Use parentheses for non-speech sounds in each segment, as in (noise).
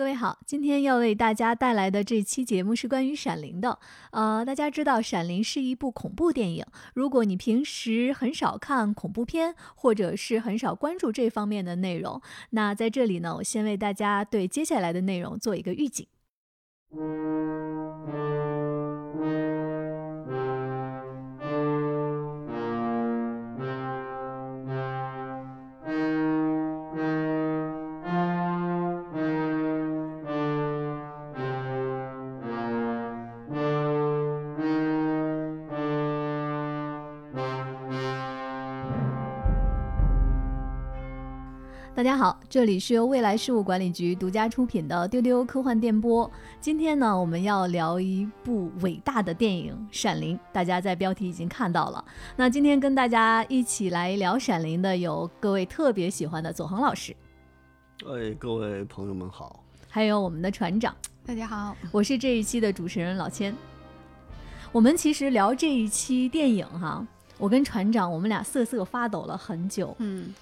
各位好，今天要为大家带来的这期节目是关于《闪灵》的。呃，大家知道《闪灵》是一部恐怖电影。如果你平时很少看恐怖片，或者是很少关注这方面的内容，那在这里呢，我先为大家对接下来的内容做一个预警。大家好，这里是由未来事务管理局独家出品的丢丢科幻电波。今天呢，我们要聊一部伟大的电影《闪灵》，大家在标题已经看到了。那今天跟大家一起来聊《闪灵》的有各位特别喜欢的左航老师，哎，各位朋友们好，还有我们的船长，大家好，我是这一期的主持人老千。我们其实聊这一期电影哈，我跟船长我们俩瑟瑟发抖了很久，嗯。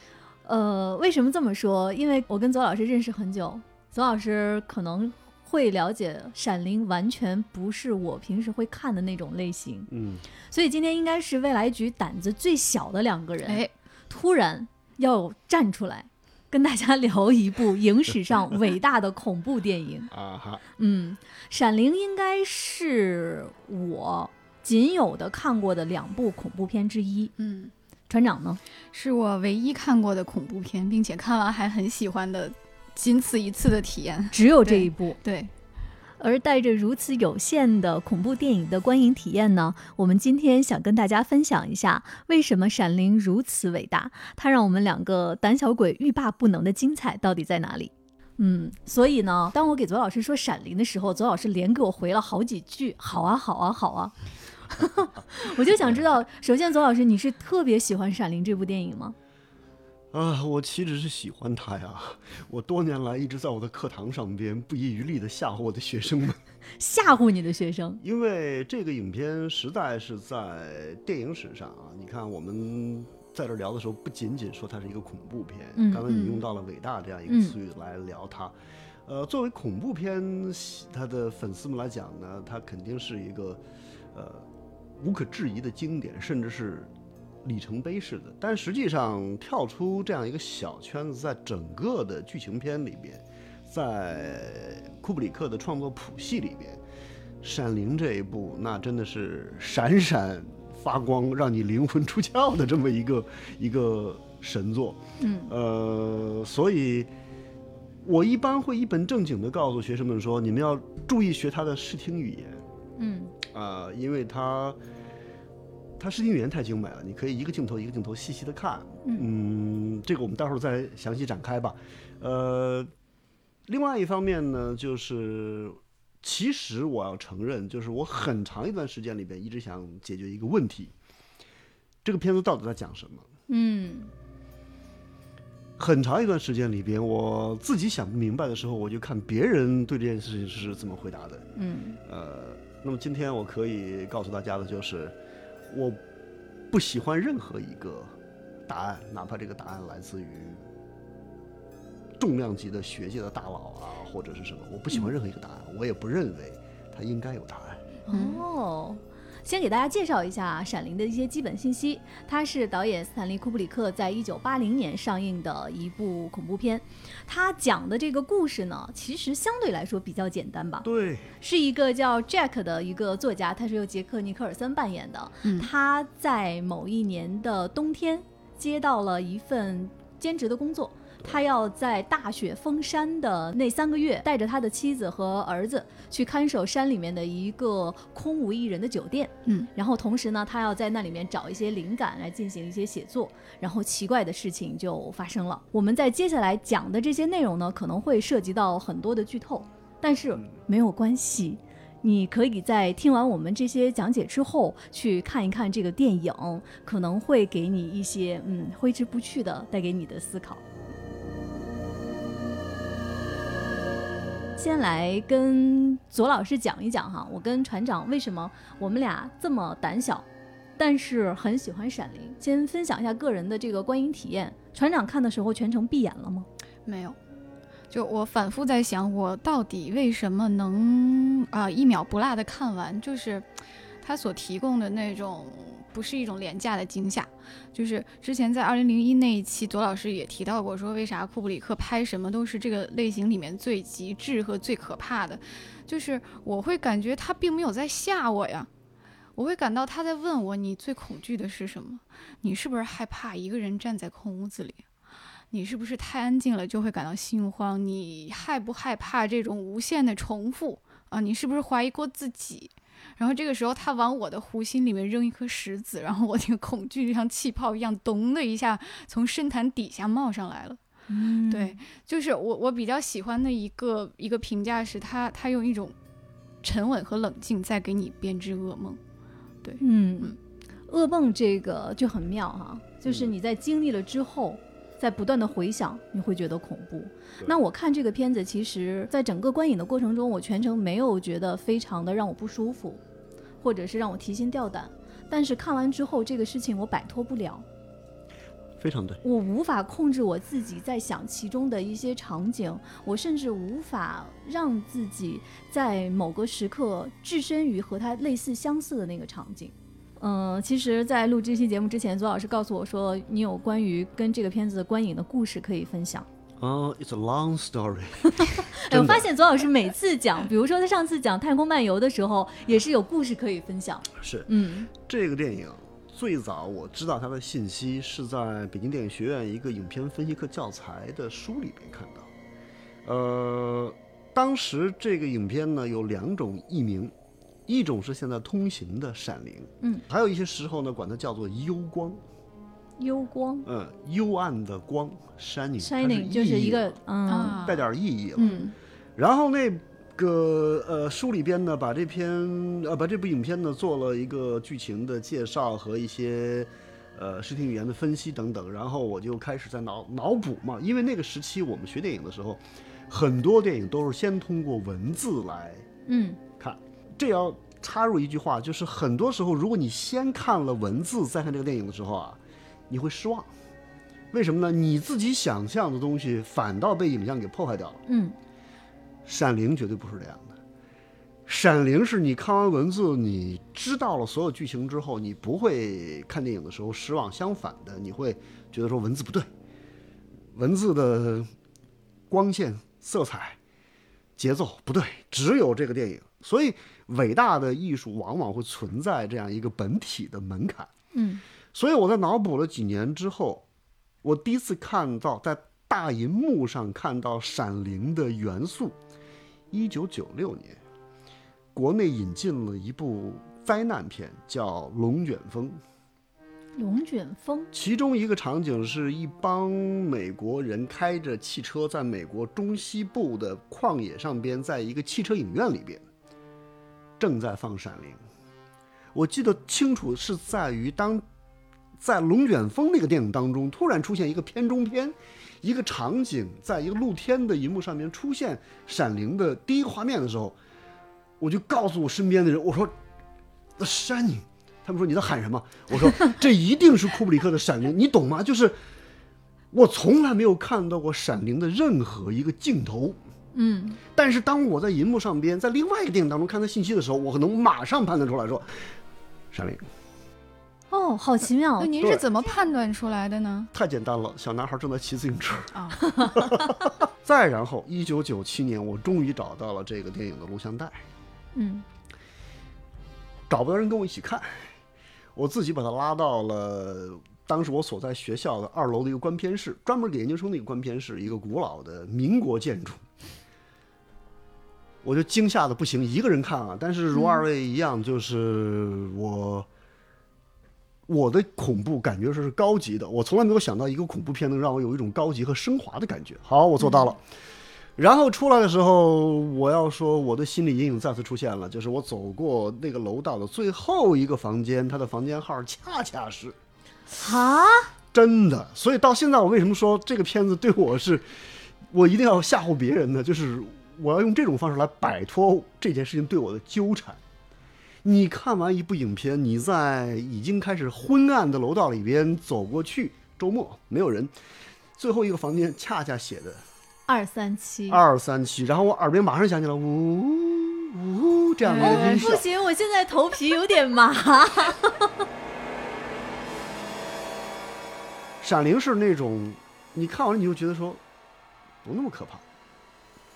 呃，为什么这么说？因为我跟左老师认识很久，左老师可能会了解《闪灵》，完全不是我平时会看的那种类型。嗯，所以今天应该是未来局胆子最小的两个人，哎，突然要站出来跟大家 (laughs) 聊一部影史上伟大的恐怖电影啊哈。嗯，《闪灵》应该是我仅有的看过的两部恐怖片之一。嗯。船长呢，是我唯一看过的恐怖片，并且看完还很喜欢的，仅此一次的体验，只有这一部。对，而带着如此有限的恐怖电影的观影体验呢，我们今天想跟大家分享一下，为什么《闪灵》如此伟大，它让我们两个胆小鬼欲罢不能的精彩到底在哪里？嗯，所以呢，当我给左老师说《闪灵》的时候，左老师连给我回了好几句：“好啊，好啊，好啊。” (laughs) 我就想知道，首先，左老师，你是特别喜欢《闪灵》这部电影吗？啊，我岂止是喜欢它呀！(laughs) 我多年来一直在我的课堂上边不遗余力的吓唬我的学生们，(laughs) 吓唬你的学生。因为这个影片实在是在电影史上啊，你看我们在这聊的时候，不仅仅说它是一个恐怖片，刚刚你用到了“伟大”这样一个词语来聊它。呃，作为恐怖片，它的粉丝们来讲呢，它肯定是一个呃。无可置疑的经典，甚至是里程碑式的。但实际上，跳出这样一个小圈子，在整个的剧情片里边，在库布里克的创作谱系里边，《闪灵》这一部，那真的是闪闪发光，让你灵魂出窍的这么一个一个神作。嗯，呃，所以我一般会一本正经的告诉学生们说，你们要注意学他的视听语言。嗯。啊，因为它，它视听语言太精美了，你可以一个镜头一个镜头细细的看。嗯，这个我们待会儿再详细展开吧。呃，另外一方面呢，就是其实我要承认，就是我很长一段时间里边一直想解决一个问题：这个片子到底在讲什么？嗯，很长一段时间里边，我自己想不明白的时候，我就看别人对这件事情是怎么回答的。嗯，呃。那么今天我可以告诉大家的就是，我不喜欢任何一个答案，哪怕这个答案来自于重量级的学界的大佬啊，或者是什么，我不喜欢任何一个答案，我也不认为它应该有答案。哦。先给大家介绍一下《闪灵》的一些基本信息。它是导演斯坦利·库布里克在一九八零年上映的一部恐怖片。它讲的这个故事呢，其实相对来说比较简单吧？对，是一个叫 Jack 的一个作家，他是由杰克·尼克尔森扮演的。他在某一年的冬天接到了一份兼职的工作。他要在大雪封山的那三个月，带着他的妻子和儿子去看守山里面的一个空无一人的酒店。嗯，然后同时呢，他要在那里面找一些灵感来进行一些写作。然后奇怪的事情就发生了。我们在接下来讲的这些内容呢，可能会涉及到很多的剧透，但是没有关系，你可以在听完我们这些讲解之后去看一看这个电影，可能会给你一些嗯挥之不去的带给你的思考。先来跟左老师讲一讲哈，我跟船长为什么我们俩这么胆小，但是很喜欢《闪灵》。先分享一下个人的这个观影体验。船长看的时候全程闭眼了吗？没有，就我反复在想，我到底为什么能啊一秒不落的看完？就是他所提供的那种。不是一种廉价的惊吓，就是之前在二零零一那一期，左老师也提到过，说为啥库布里克拍什么都是这个类型里面最极致和最可怕的，就是我会感觉他并没有在吓我呀，我会感到他在问我，你最恐惧的是什么？你是不是害怕一个人站在空屋子里？你是不是太安静了就会感到心慌？你害不害怕这种无限的重复啊？你是不是怀疑过自己？然后这个时候，他往我的湖心里面扔一颗石子，然后我那个恐惧就像气泡一样，咚的一下从深潭底下冒上来了。嗯，对，就是我我比较喜欢的一个一个评价是他他用一种沉稳和冷静在给你编织噩梦。对，嗯，噩梦这个就很妙哈，就是你在经历了之后，在不断的回想，你会觉得恐怖。那我看这个片子，其实在整个观影的过程中，我全程没有觉得非常的让我不舒服。或者是让我提心吊胆，但是看完之后，这个事情我摆脱不了，非常对，我无法控制我自己在想其中的一些场景，我甚至无法让自己在某个时刻置身于和他类似相似的那个场景。嗯，其实，在录这期节目之前，左老师告诉我说，你有关于跟这个片子的观影的故事可以分享。啊，It's a long story (laughs) 哎。我发现左老师每次讲，比如说他上次讲《太空漫游》的时候，也是有故事可以分享。是，嗯，这个电影最早我知道它的信息是在北京电影学院一个影片分析课教材的书里面看到。呃，当时这个影片呢有两种译名，一种是现在通行的《闪灵》，嗯，还有一些时候呢管它叫做“幽光”。幽光，嗯，幽暗的光，shining，shining 就是一个，嗯，带点意义了。嗯，然后那个呃书里边呢，把这篇呃把这部影片呢做了一个剧情的介绍和一些呃视听语言的分析等等。然后我就开始在脑脑补嘛，因为那个时期我们学电影的时候，很多电影都是先通过文字来嗯看。这要插入一句话，就是很多时候如果你先看了文字再看这个电影的时候啊。你会失望，为什么呢？你自己想象的东西反倒被影像给破坏掉了。嗯，闪灵绝对不是这样的。闪灵是你看完文字，你知道了所有剧情之后，你不会看电影的时候失望。相反的，你会觉得说文字不对，文字的光线、色彩、节奏不对，只有这个电影。所以，伟大的艺术往往会存在这样一个本体的门槛。嗯。所以我在脑补了几年之后，我第一次看到在大银幕上看到《闪灵》的元素。一九九六年，国内引进了一部灾难片，叫《龙卷风》。龙卷风，其中一个场景是一帮美国人开着汽车在美国中西部的旷野上边，在一个汽车影院里边，正在放《闪灵》。我记得清楚是在于当。在《龙卷风》那个电影当中，突然出现一个片中片，一个场景，在一个露天的银幕上面出现《闪灵》的第一个画面的时候，我就告诉我身边的人，我说：“The Shining。”他们说：“你在喊什么？”我说：“这一定是库布里克的《闪灵》，你懂吗？就是我从来没有看到过《闪灵》的任何一个镜头，嗯，但是当我在银幕上边，在另外一个电影当中看到信息的时候，我可能马上判断出来说，《闪灵》。哦，好奇妙！那您是怎么判断出来的呢？太简单了，小男孩正在骑自行车啊。(laughs) 再然后，一九九七年，我终于找到了这个电影的录像带。嗯，找不到人跟我一起看，我自己把他拉到了当时我所在学校的二楼的一个观片室，专门给研究生的一个观片室，一个古老的民国建筑。我就惊吓的不行，一个人看啊，但是如二位一样，就是我。我的恐怖感觉是高级的，我从来没有想到一个恐怖片能让我有一种高级和升华的感觉。好，我做到了。然后出来的时候，我要说我的心理阴影再次出现了，就是我走过那个楼道的最后一个房间，他的房间号恰恰是啊，真的。所以到现在，我为什么说这个片子对我是，我一定要吓唬别人呢？就是我要用这种方式来摆脱这件事情对我的纠缠。你看完一部影片，你在已经开始昏暗的楼道里边走过去，周末没有人，最后一个房间恰恰写的二三七，二三七，然后我耳边马上响起了呜呜这样的音效。不行，我现在头皮有点麻。(laughs) 闪灵是那种，你看完了你就觉得说不那么可怕，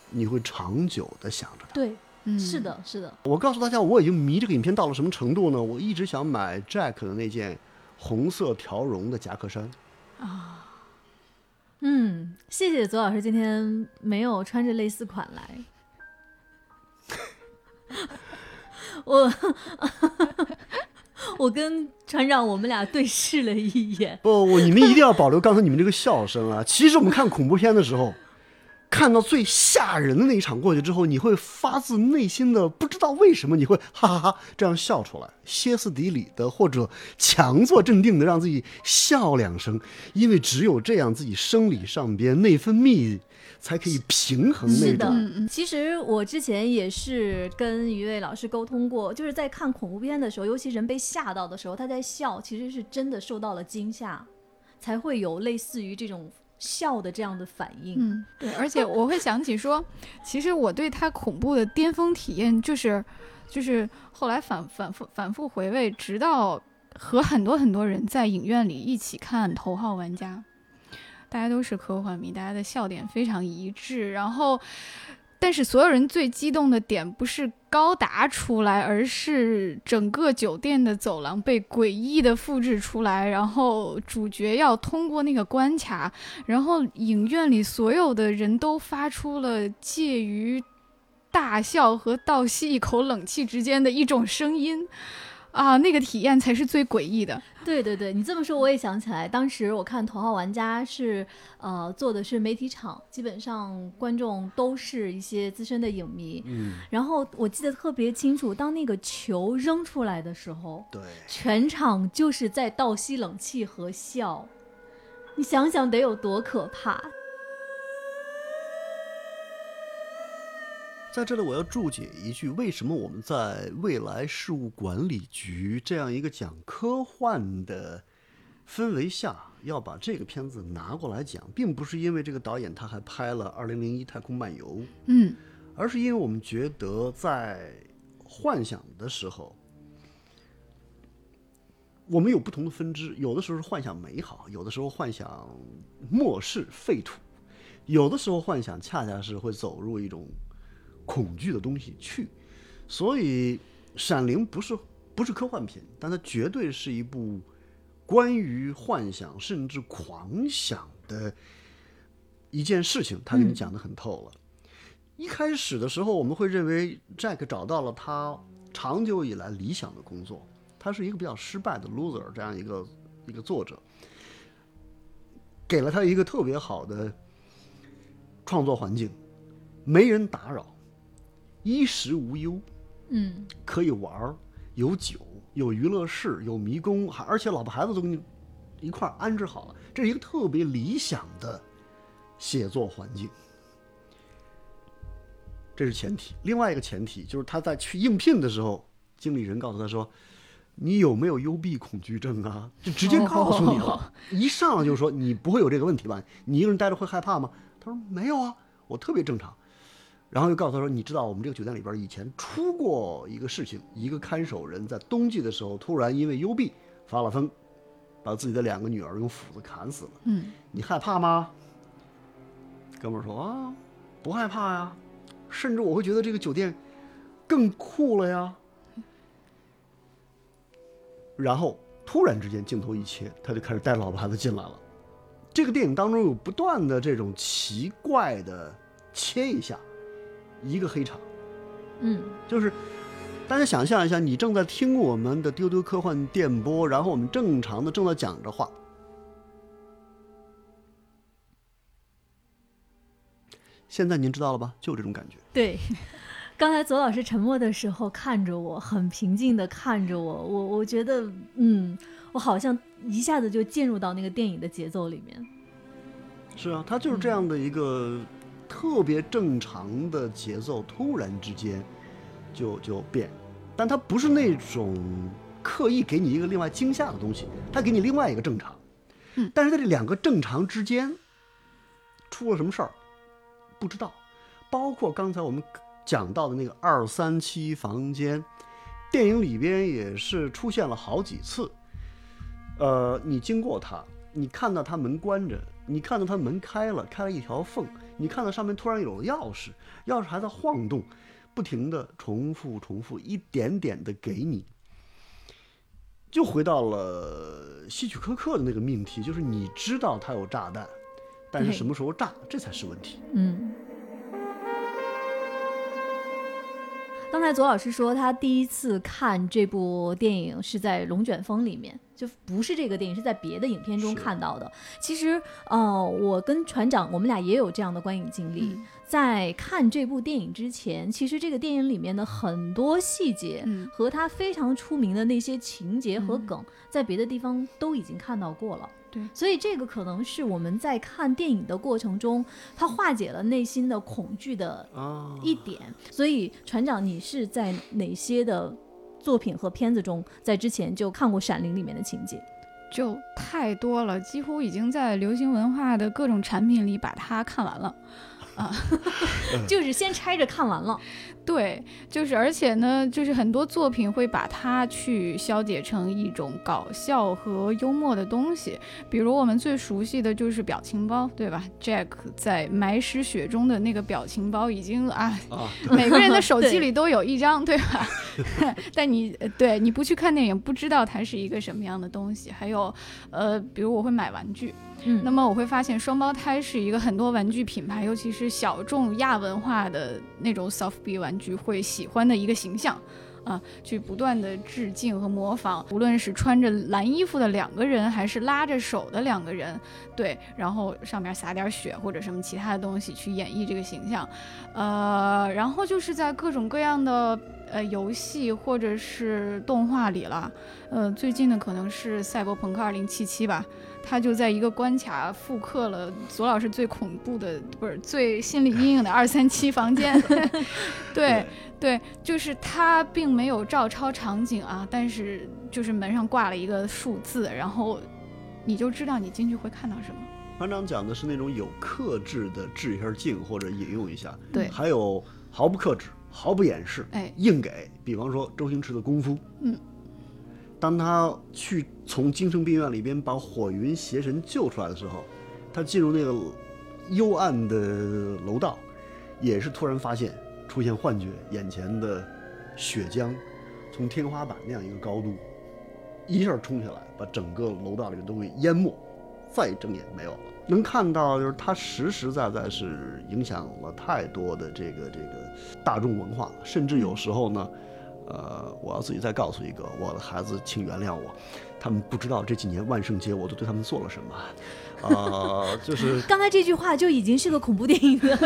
你会长久的想着它。对，是的，是的。我告诉大家，我已经迷这个影片到了什么程度呢？我一直想买 Jack 的那件红色条绒的夹克衫。啊。嗯，谢谢左老师今天没有穿着类似款来。(laughs) 我 (laughs) 我跟船长我们俩对视了一眼。不，我你们一定要保留刚才你们这个笑声啊！其实我们看恐怖片的时候。看到最吓人的那一场过去之后，你会发自内心的不知道为什么你会哈哈哈这样笑出来，歇斯底里的或者强作镇定的让自己笑两声，因为只有这样自己生理上边内分泌才可以平衡那种。其实我之前也是跟一位老师沟通过，就是在看恐怖片的时候，尤其人被吓到的时候，他在笑，其实是真的受到了惊吓，才会有类似于这种。笑的这样的反应，嗯，对，而且我会想起说，其实我对他恐怖的巅峰体验就是，就是后来反反复反复回味，直到和很多很多人在影院里一起看《头号玩家》，大家都是科幻迷，大家的笑点非常一致，然后。但是所有人最激动的点不是高达出来，而是整个酒店的走廊被诡异的复制出来，然后主角要通过那个关卡，然后影院里所有的人都发出了介于大笑和倒吸一口冷气之间的一种声音。啊，那个体验才是最诡异的。(laughs) 对对对，你这么说我也想起来，当时我看《头号玩家》是，呃，做的是媒体场，基本上观众都是一些资深的影迷。嗯。然后我记得特别清楚，当那个球扔出来的时候，对，全场就是在倒吸冷气和笑，你想想得有多可怕。在这里，我要注解一句：为什么我们在未来事务管理局这样一个讲科幻的氛围下，要把这个片子拿过来讲，并不是因为这个导演他还拍了《二零零一太空漫游》，嗯，而是因为我们觉得在幻想的时候，我们有不同的分支，有的时候是幻想美好，有的时候幻想末世废土，有的时候幻想恰恰是会走入一种。恐惧的东西去，所以《闪灵》不是不是科幻片，但它绝对是一部关于幻想甚至狂想的一件事情。他给你讲的很透了。一开始的时候，我们会认为 Jack 找到了他长久以来理想的工作，他是一个比较失败的 loser，这样一个一个作者，给了他一个特别好的创作环境，没人打扰。衣食无忧，嗯，可以玩儿，有酒，有娱乐室，有迷宫，还而且老婆孩子都给你一块儿安置好了，这是一个特别理想的写作环境，这是前提。另外一个前提就是他在去应聘的时候，经理人告诉他说：“你有没有幽闭恐惧症啊？”就直接告诉你了，一上来就说：“你不会有这个问题吧？你一个人待着会害怕吗？”他说：“没有啊，我特别正常。”然后又告诉他说：“你知道我们这个酒店里边以前出过一个事情，一个看守人在冬季的时候突然因为幽闭发了疯，把自己的两个女儿用斧子砍死了。嗯，你害怕吗？”哥们儿说：“啊，不害怕呀，甚至我会觉得这个酒店更酷了呀。”然后突然之间镜头一切，他就开始带老婆孩子进来了。这个电影当中有不断的这种奇怪的切一下。一个黑场，嗯，就是大家想象一下，你正在听我们的丢丢科幻电波，然后我们正常的正在讲着话，现在您知道了吧？就这种感觉。对，(laughs) 刚才左老师沉默的时候看着我，很平静的看着我，我我觉得，嗯，我好像一下子就进入到那个电影的节奏里面。是啊，他就是这样的一个。特别正常的节奏，突然之间就就变，但它不是那种刻意给你一个另外惊吓的东西，它给你另外一个正常。嗯，但是在这两个正常之间出了什么事儿，不知道。包括刚才我们讲到的那个二三七房间，电影里边也是出现了好几次。呃，你经过它，你看到它门关着，你看到它门开了，开了一条缝，你看到上面突然有了钥匙，钥匙还在晃动，不停的重复重复，一点点的给你，就回到了希区柯克的那个命题，就是你知道它有炸弹，但是什么时候炸，这才是问题。嗯。刚才左老师说，他第一次看这部电影是在《龙卷风》里面，就不是这个电影，是在别的影片中看到的。其实，呃，我跟船长，我们俩也有这样的观影经历。在看这部电影之前，其实这个电影里面的很多细节和他非常出名的那些情节和梗，在别的地方都已经看到过了。对，所以这个可能是我们在看电影的过程中，它化解了内心的恐惧的一点。所以船长，你是在哪些的作品和片子中，在之前就看过《闪灵》里面的情节？就太多了，几乎已经在流行文化的各种产品里把它看完了。啊，(laughs) 就是先拆着看完了。对，就是而且呢，就是很多作品会把它去消解成一种搞笑和幽默的东西，比如我们最熟悉的就是表情包，对吧？Jack 在埋尸雪中的那个表情包已经啊，(laughs) 每个人的手机里都有一张，对吧？(laughs) 但你对你不去看电影，不知道它是一个什么样的东西。还有，呃，比如我会买玩具。那么我会发现双胞胎是一个很多玩具品牌，尤其是小众亚文化的那种 soft B 玩具会喜欢的一个形象，啊，去不断的致敬和模仿，无论是穿着蓝衣服的两个人，还是拉着手的两个人，对，然后上面撒点血或者什么其他的东西去演绎这个形象，呃，然后就是在各种各样的呃游戏或者是动画里了，呃，最近的可能是《赛博朋克2077》吧。他就在一个关卡复刻了左老师最恐怖的，不是最心理阴影的二三七房间。(laughs) 对对，就是他并没有照抄场景啊，但是就是门上挂了一个数字，然后你就知道你进去会看到什么。班长讲的是那种有克制的置一下镜或者引用一下，对，还有毫不克制、毫不掩饰，哎，硬给。比方说周星驰的功夫，嗯。当他去从精神病院里边把火云邪神救出来的时候，他进入那个幽暗的楼道，也是突然发现出现幻觉，眼前的血浆从天花板那样一个高度一下冲下来，把整个楼道里的东西淹没，再睁眼没有了。能看到就是它实实在在是影响了太多的这个这个大众文化，甚至有时候呢。呃，我要自己再告诉一个我的孩子，请原谅我，他们不知道这几年万圣节我都对他们做了什么。(laughs) 呃，就是刚才这句话就已经是个恐怖电影的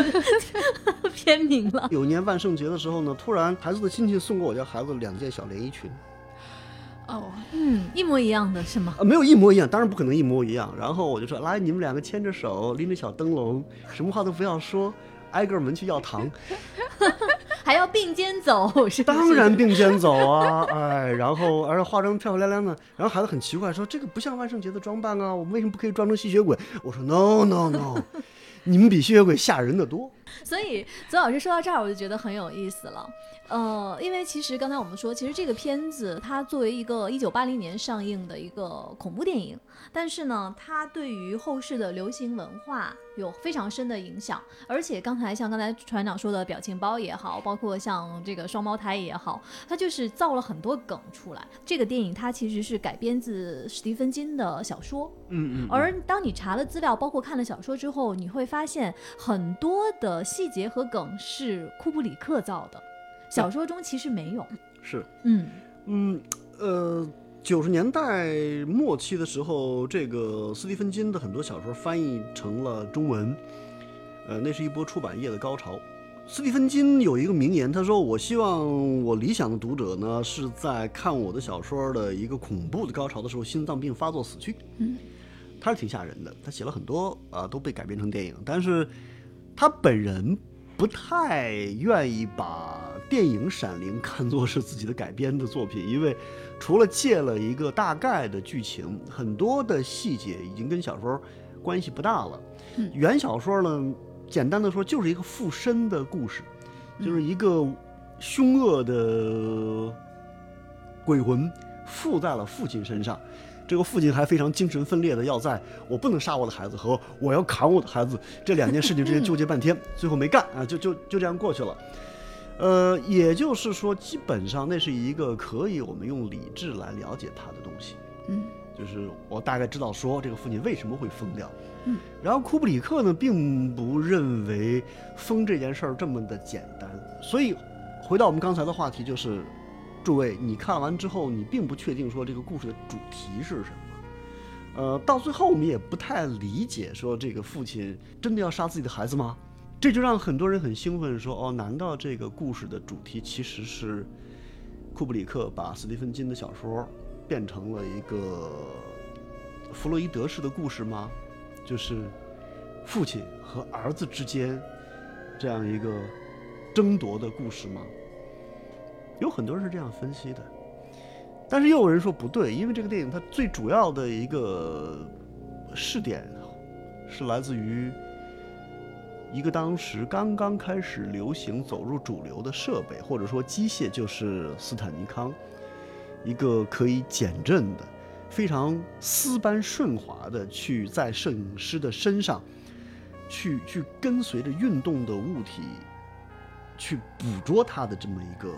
(laughs) 片名了。(laughs) 有一年万圣节的时候呢，突然孩子的亲戚送给我家孩子两件小连衣裙。哦，嗯，一模一样的是吗？啊，没有一模一样，当然不可能一模一样。然后我就说，来，你们两个牵着手，拎着小灯笼，什么话都不要说，挨个门去要糖。(laughs) 还要并肩走，是当然并肩走啊！哎，然后而且化妆漂漂亮亮的，然后孩子很奇怪说：“这个不像万圣节的装扮啊，我们为什么不可以装成吸血鬼？”我说：“No No No，你们比吸血鬼吓人的多。”所以左老师说到这儿，我就觉得很有意思了。呃，因为其实刚才我们说，其实这个片子它作为一个一九八零年上映的一个恐怖电影，但是呢，它对于后世的流行文化有非常深的影响。而且刚才像刚才船长说的表情包也好，包括像这个双胞胎也好，它就是造了很多梗出来。这个电影它其实是改编自史蒂芬金的小说，嗯嗯。而当你查了资料，包括看了小说之后，你会发现很多的细节和梗是库布里克造的。小说中其实没有，是，嗯嗯呃，九十年代末期的时候，这个斯蒂芬金的很多小说翻译成了中文，呃，那是一波出版业的高潮。斯蒂芬金有一个名言，他说：“我希望我理想的读者呢，是在看我的小说的一个恐怖的高潮的时候，心脏病发作死去。”嗯，他是挺吓人的，他写了很多啊，都被改编成电影，但是他本人不太愿意把。电影《闪灵》看作是自己的改编的作品，因为除了借了一个大概的剧情，很多的细节已经跟小说关系不大了。原小说呢，简单的说，就是一个附身的故事，就是一个凶恶的鬼魂附在了父亲身上。这个父亲还非常精神分裂的要在我不能杀我的孩子和我要砍我的孩子这两件事情之间纠结半天，最后没干啊，就就就这样过去了。呃，也就是说，基本上那是一个可以我们用理智来了解他的东西。嗯，就是我大概知道说这个父亲为什么会疯掉。嗯，然后库布里克呢，并不认为疯这件事儿这么的简单。所以，回到我们刚才的话题，就是诸位，你看完之后，你并不确定说这个故事的主题是什么。呃，到最后我们也不太理解，说这个父亲真的要杀自己的孩子吗？这就让很多人很兴奋，说：“哦，难道这个故事的主题其实是库布里克把斯蒂芬金的小说变成了一个弗洛伊德式的故事吗？就是父亲和儿子之间这样一个争夺的故事吗？”有很多人是这样分析的，但是又有人说不对，因为这个电影它最主要的一个试点是来自于。一个当时刚刚开始流行、走入主流的设备，或者说机械，就是斯坦尼康，一个可以减震的、非常丝般顺滑的，去在摄影师的身上，去去跟随着运动的物体，去捕捉它的这么一个，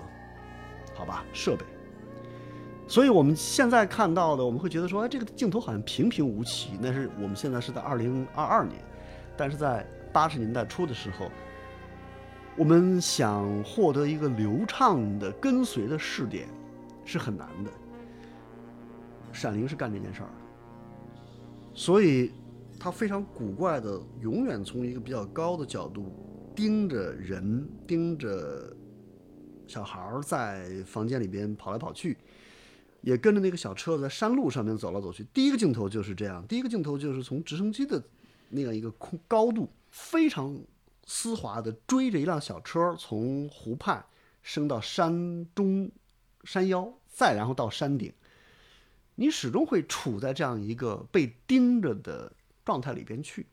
好吧，设备。所以我们现在看到的，我们会觉得说，哎，这个镜头好像平平无奇。那是我们现在是在二零二二年，但是在。八十年代初的时候，我们想获得一个流畅的跟随的视点是很难的。闪灵是干这件事儿的，所以他非常古怪的，永远从一个比较高的角度盯着人，盯着小孩儿在房间里边跑来跑去，也跟着那个小车在山路上面走来走去。第一个镜头就是这样，第一个镜头就是从直升机的那样一个空高度。非常丝滑的追着一辆小车，从湖畔升到山中山腰，再然后到山顶。你始终会处在这样一个被盯着的状态里边去。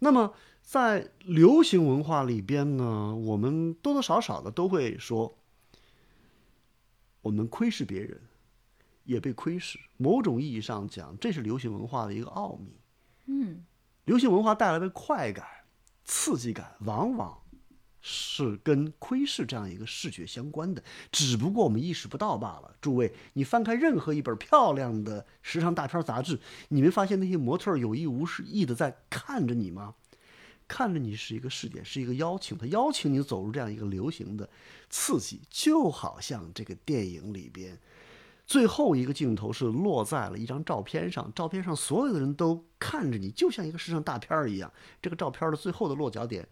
那么，在流行文化里边呢，我们多多少少的都会说，我们窥视别人，也被窥视。某种意义上讲，这是流行文化的一个奥秘。嗯。流行文化带来的快感、刺激感，往往是跟窥视这样一个视觉相关的，只不过我们意识不到罢了。诸位，你翻开任何一本漂亮的时尚大片杂志，你没发现那些模特有意无意的在看着你吗？看着你是一个试点，是一个邀请，他邀请你走入这样一个流行的刺激，就好像这个电影里边。最后一个镜头是落在了一张照片上，照片上所有的人都看着你，就像一个时尚大片儿一样。这个照片的最后的落脚点，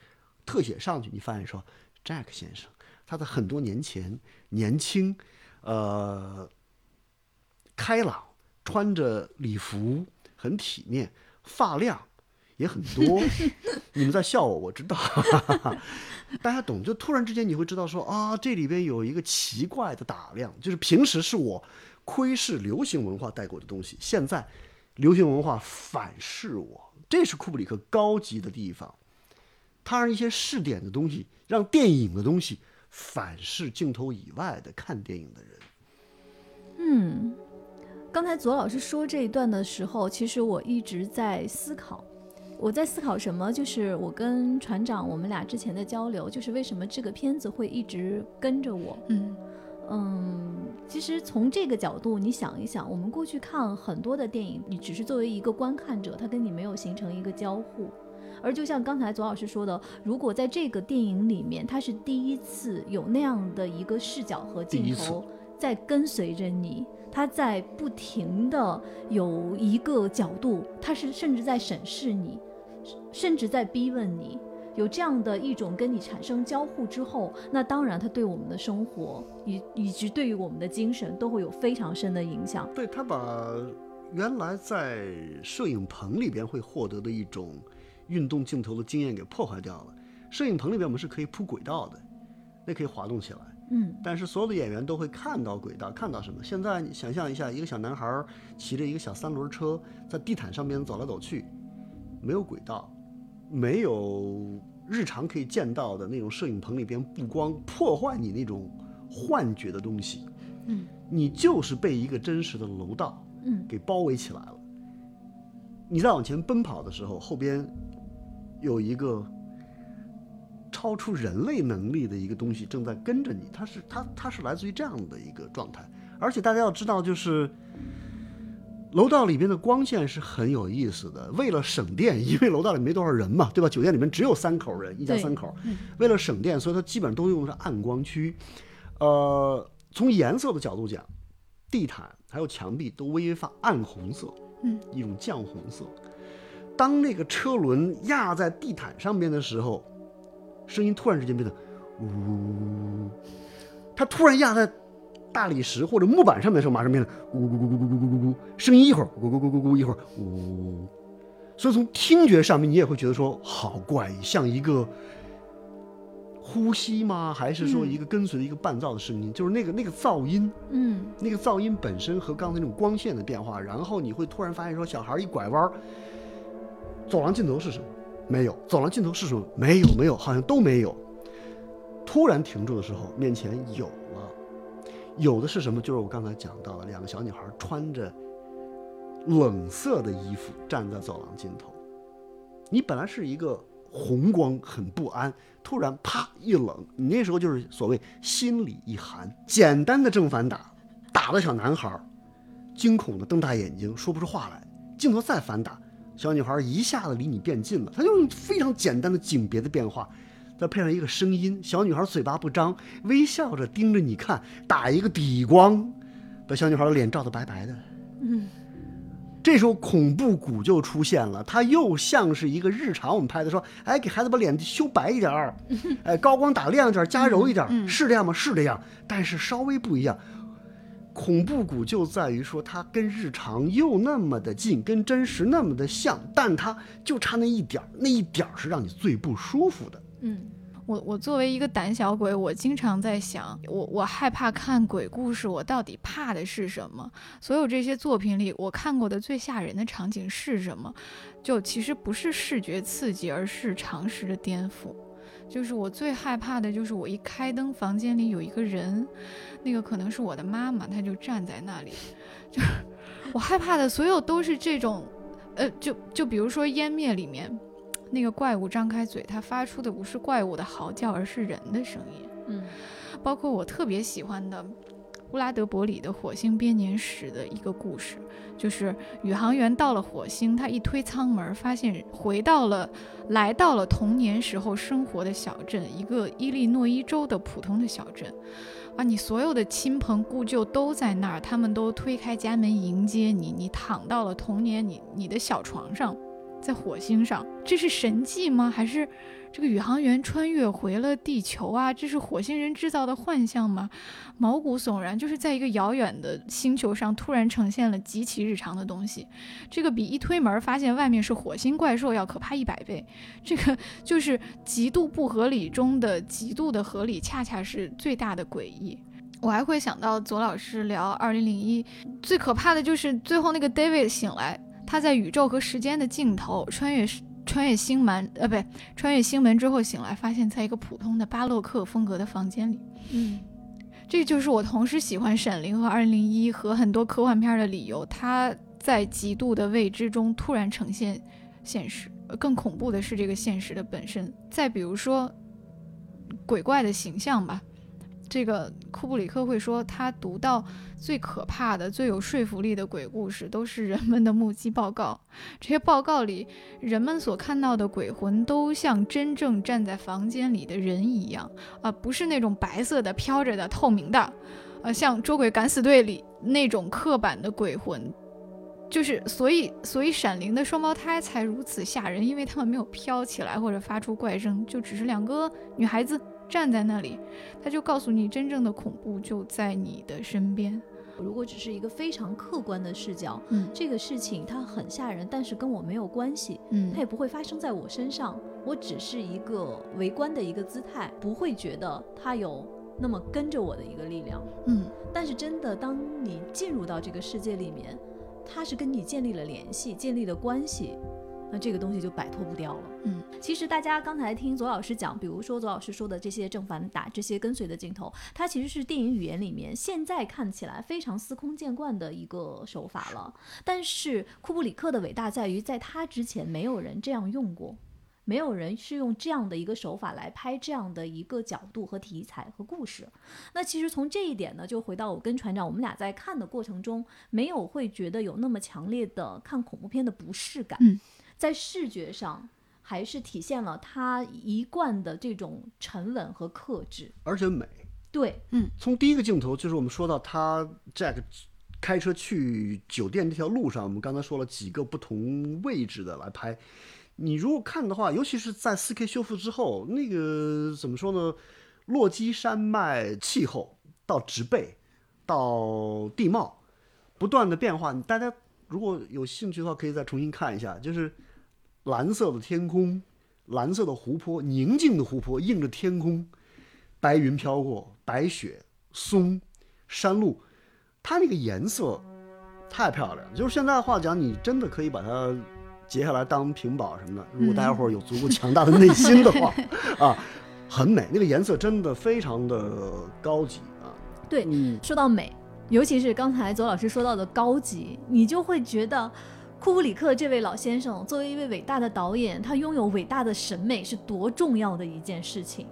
特写上去，你发现说，Jack 先生，他在很多年前年轻，呃，开朗，穿着礼服，很体面，发量也很多。(laughs) 你们在笑我，我知道，(laughs) 大家懂。就突然之间你会知道说啊，这里边有一个奇怪的打量，就是平时是我。窥视流行文化带给我的东西，现在流行文化反噬我，这是库布里克高级的地方。他让一些试点的东西，让电影的东西反噬镜头以外的看电影的人。嗯，刚才左老师说这一段的时候，其实我一直在思考，我在思考什么？就是我跟船长我们俩之前的交流，就是为什么这个片子会一直跟着我？嗯。嗯，其实从这个角度，你想一想，我们过去看很多的电影，你只是作为一个观看者，他跟你没有形成一个交互。而就像刚才左老师说的，如果在这个电影里面，他是第一次有那样的一个视角和镜头在跟随着你，他在不停的有一个角度，他是甚至在审视你，甚至在逼问你。有这样的一种跟你产生交互之后，那当然，它对我们的生活以以及对于我们的精神都会有非常深的影响。对他把原来在摄影棚里边会获得的一种运动镜头的经验给破坏掉了。摄影棚里边我们是可以铺轨道的，那可以滑动起来。嗯，但是所有的演员都会看到轨道，看到什么？现在你想象一下，一个小男孩骑着一个小三轮车在地毯上面走来走去，没有轨道。没有日常可以见到的那种摄影棚里边布光破坏你那种幻觉的东西。嗯，你就是被一个真实的楼道，嗯，给包围起来了。你在往前奔跑的时候，后边有一个超出人类能力的一个东西正在跟着你，它是它它是来自于这样的一个状态。而且大家要知道，就是楼道里边的光线是很有意思的。为了省电，(laughs) 因为楼道里没多少人嘛，对吧？酒店里面只有三口人，一家三口。为了省电，所以它基本上都用的是暗光区。呃，从颜色的角度讲，地毯还有墙壁都微微发暗红色。嗯，一种酱红色。当那个车轮压在地毯上面的时候，声音突然之间变得呜。它突然压在大理石或者木板上面的时候，马上变得咕咕咕咕咕咕咕咕咕，声音一会儿咕咕咕咕咕咕，一会儿呜。所以从听觉上面，你也会觉得说好怪，像一个。呼吸吗？还是说一个跟随的一个伴奏的声音？就是那个那个噪音，嗯，那个噪音本身和刚才那种光线的变化，然后你会突然发现说，小孩一拐弯，走廊尽头是什么？没有。走廊尽头是什么？没有，没有，好像都没有。突然停住的时候，面前有了，有的是什么？就是我刚才讲到的，两个小女孩穿着冷色的衣服站在走廊尽头。你本来是一个。红光很不安，突然啪一冷，你那时候就是所谓心里一寒。简单的正反打，打的小男孩惊恐的瞪大眼睛，说不出话来。镜头再反打，小女孩一下子离你变近了，她用非常简单的景别的变化，再配上一个声音，小女孩嘴巴不张，微笑着盯着你看，打一个底光，把小女孩的脸照得白白的。嗯。这时候恐怖谷就出现了，它又像是一个日常我们拍的，说，哎，给孩子把脸修白一点儿，(laughs) 哎，高光打亮一点，加柔一点，是这样吗？是这样，但是稍微不一样。恐怖谷就在于说，它跟日常又那么的近，跟真实那么的像，但它就差那一点儿，那一点儿是让你最不舒服的。嗯。我我作为一个胆小鬼，我经常在想，我我害怕看鬼故事，我到底怕的是什么？所有这些作品里，我看过的最吓人的场景是什么？就其实不是视觉刺激，而是常识的颠覆。就是我最害怕的，就是我一开灯，房间里有一个人，那个可能是我的妈妈，她就站在那里。就是 (laughs) 我害怕的所有都是这种，呃，就就比如说《湮灭》里面。那个怪物张开嘴，它发出的不是怪物的嚎叫，而是人的声音。嗯，包括我特别喜欢的乌拉德伯里的《火星编年史》的一个故事，就是宇航员到了火星，他一推舱门，发现回到了来到了童年时候生活的小镇，一个伊利诺伊州的普通的小镇。啊，你所有的亲朋故旧都在那儿，他们都推开家门迎接你，你躺到了童年你你的小床上。在火星上，这是神迹吗？还是这个宇航员穿越回了地球啊？这是火星人制造的幻象吗？毛骨悚然，就是在一个遥远的星球上突然呈现了极其日常的东西，这个比一推门发现外面是火星怪兽要可怕一百倍。这个就是极度不合理中的极度的合理，恰恰是最大的诡异。我还会想到左老师聊二零零一，最可怕的就是最后那个 David 醒来。他在宇宙和时间的尽头穿越，穿越星门，呃，不对，穿越星门之后醒来，发现在一个普通的巴洛克风格的房间里。嗯，这就是我同时喜欢《闪灵》和《二零零一》和很多科幻片的理由。他在极度的未知中突然呈现现实，更恐怖的是这个现实的本身。再比如说，鬼怪的形象吧。这个库布里克会说，他读到最可怕的、最有说服力的鬼故事，都是人们的目击报告。这些报告里，人们所看到的鬼魂都像真正站在房间里的人一样，啊，不是那种白色的、飘着的、透明的，呃，像《捉鬼敢死队》里那种刻板的鬼魂。就是，所以，所以《闪灵》的双胞胎才如此吓人，因为他们没有飘起来或者发出怪声，就只是两个女孩子。站在那里，他就告诉你，真正的恐怖就在你的身边。如果只是一个非常客观的视角，嗯，这个事情它很吓人，但是跟我没有关系，嗯，它也不会发生在我身上。我只是一个围观的一个姿态，不会觉得它有那么跟着我的一个力量，嗯。但是真的，当你进入到这个世界里面，它是跟你建立了联系，建立了关系。那这个东西就摆脱不掉了。嗯，其实大家刚才听左老师讲，比如说左老师说的这些正反打、这些跟随的镜头，它其实是电影语言里面现在看起来非常司空见惯的一个手法了。但是库布里克的伟大在于，在他之前没有人这样用过。没有人是用这样的一个手法来拍这样的一个角度和题材和故事。那其实从这一点呢，就回到我跟船长，我们俩在看的过程中，没有会觉得有那么强烈的看恐怖片的不适感。嗯，在视觉上还是体现了他一贯的这种沉稳和克制，而且美。对，嗯，从第一个镜头就是我们说到他 Jack 开车去酒店这条路上，我们刚才说了几个不同位置的来拍。你如果看的话，尤其是在 4K 修复之后，那个怎么说呢？落基山脉气候到植被，到地貌，不断的变化。大家如果有兴趣的话，可以再重新看一下。就是蓝色的天空，蓝色的湖泊，宁静的湖泊映着天空，白云飘过，白雪、松、山路，它那个颜色太漂亮。就是现在的话讲，你真的可以把它。截下来当屏保什么的，如果大家伙有足够强大的内心的话，(laughs) 啊，很美，那个颜色真的非常的高级啊。对，说到美，尤其是刚才左老师说到的高级，你就会觉得库布里克这位老先生作为一位伟大的导演，他拥有伟大的审美是多重要的一件事情。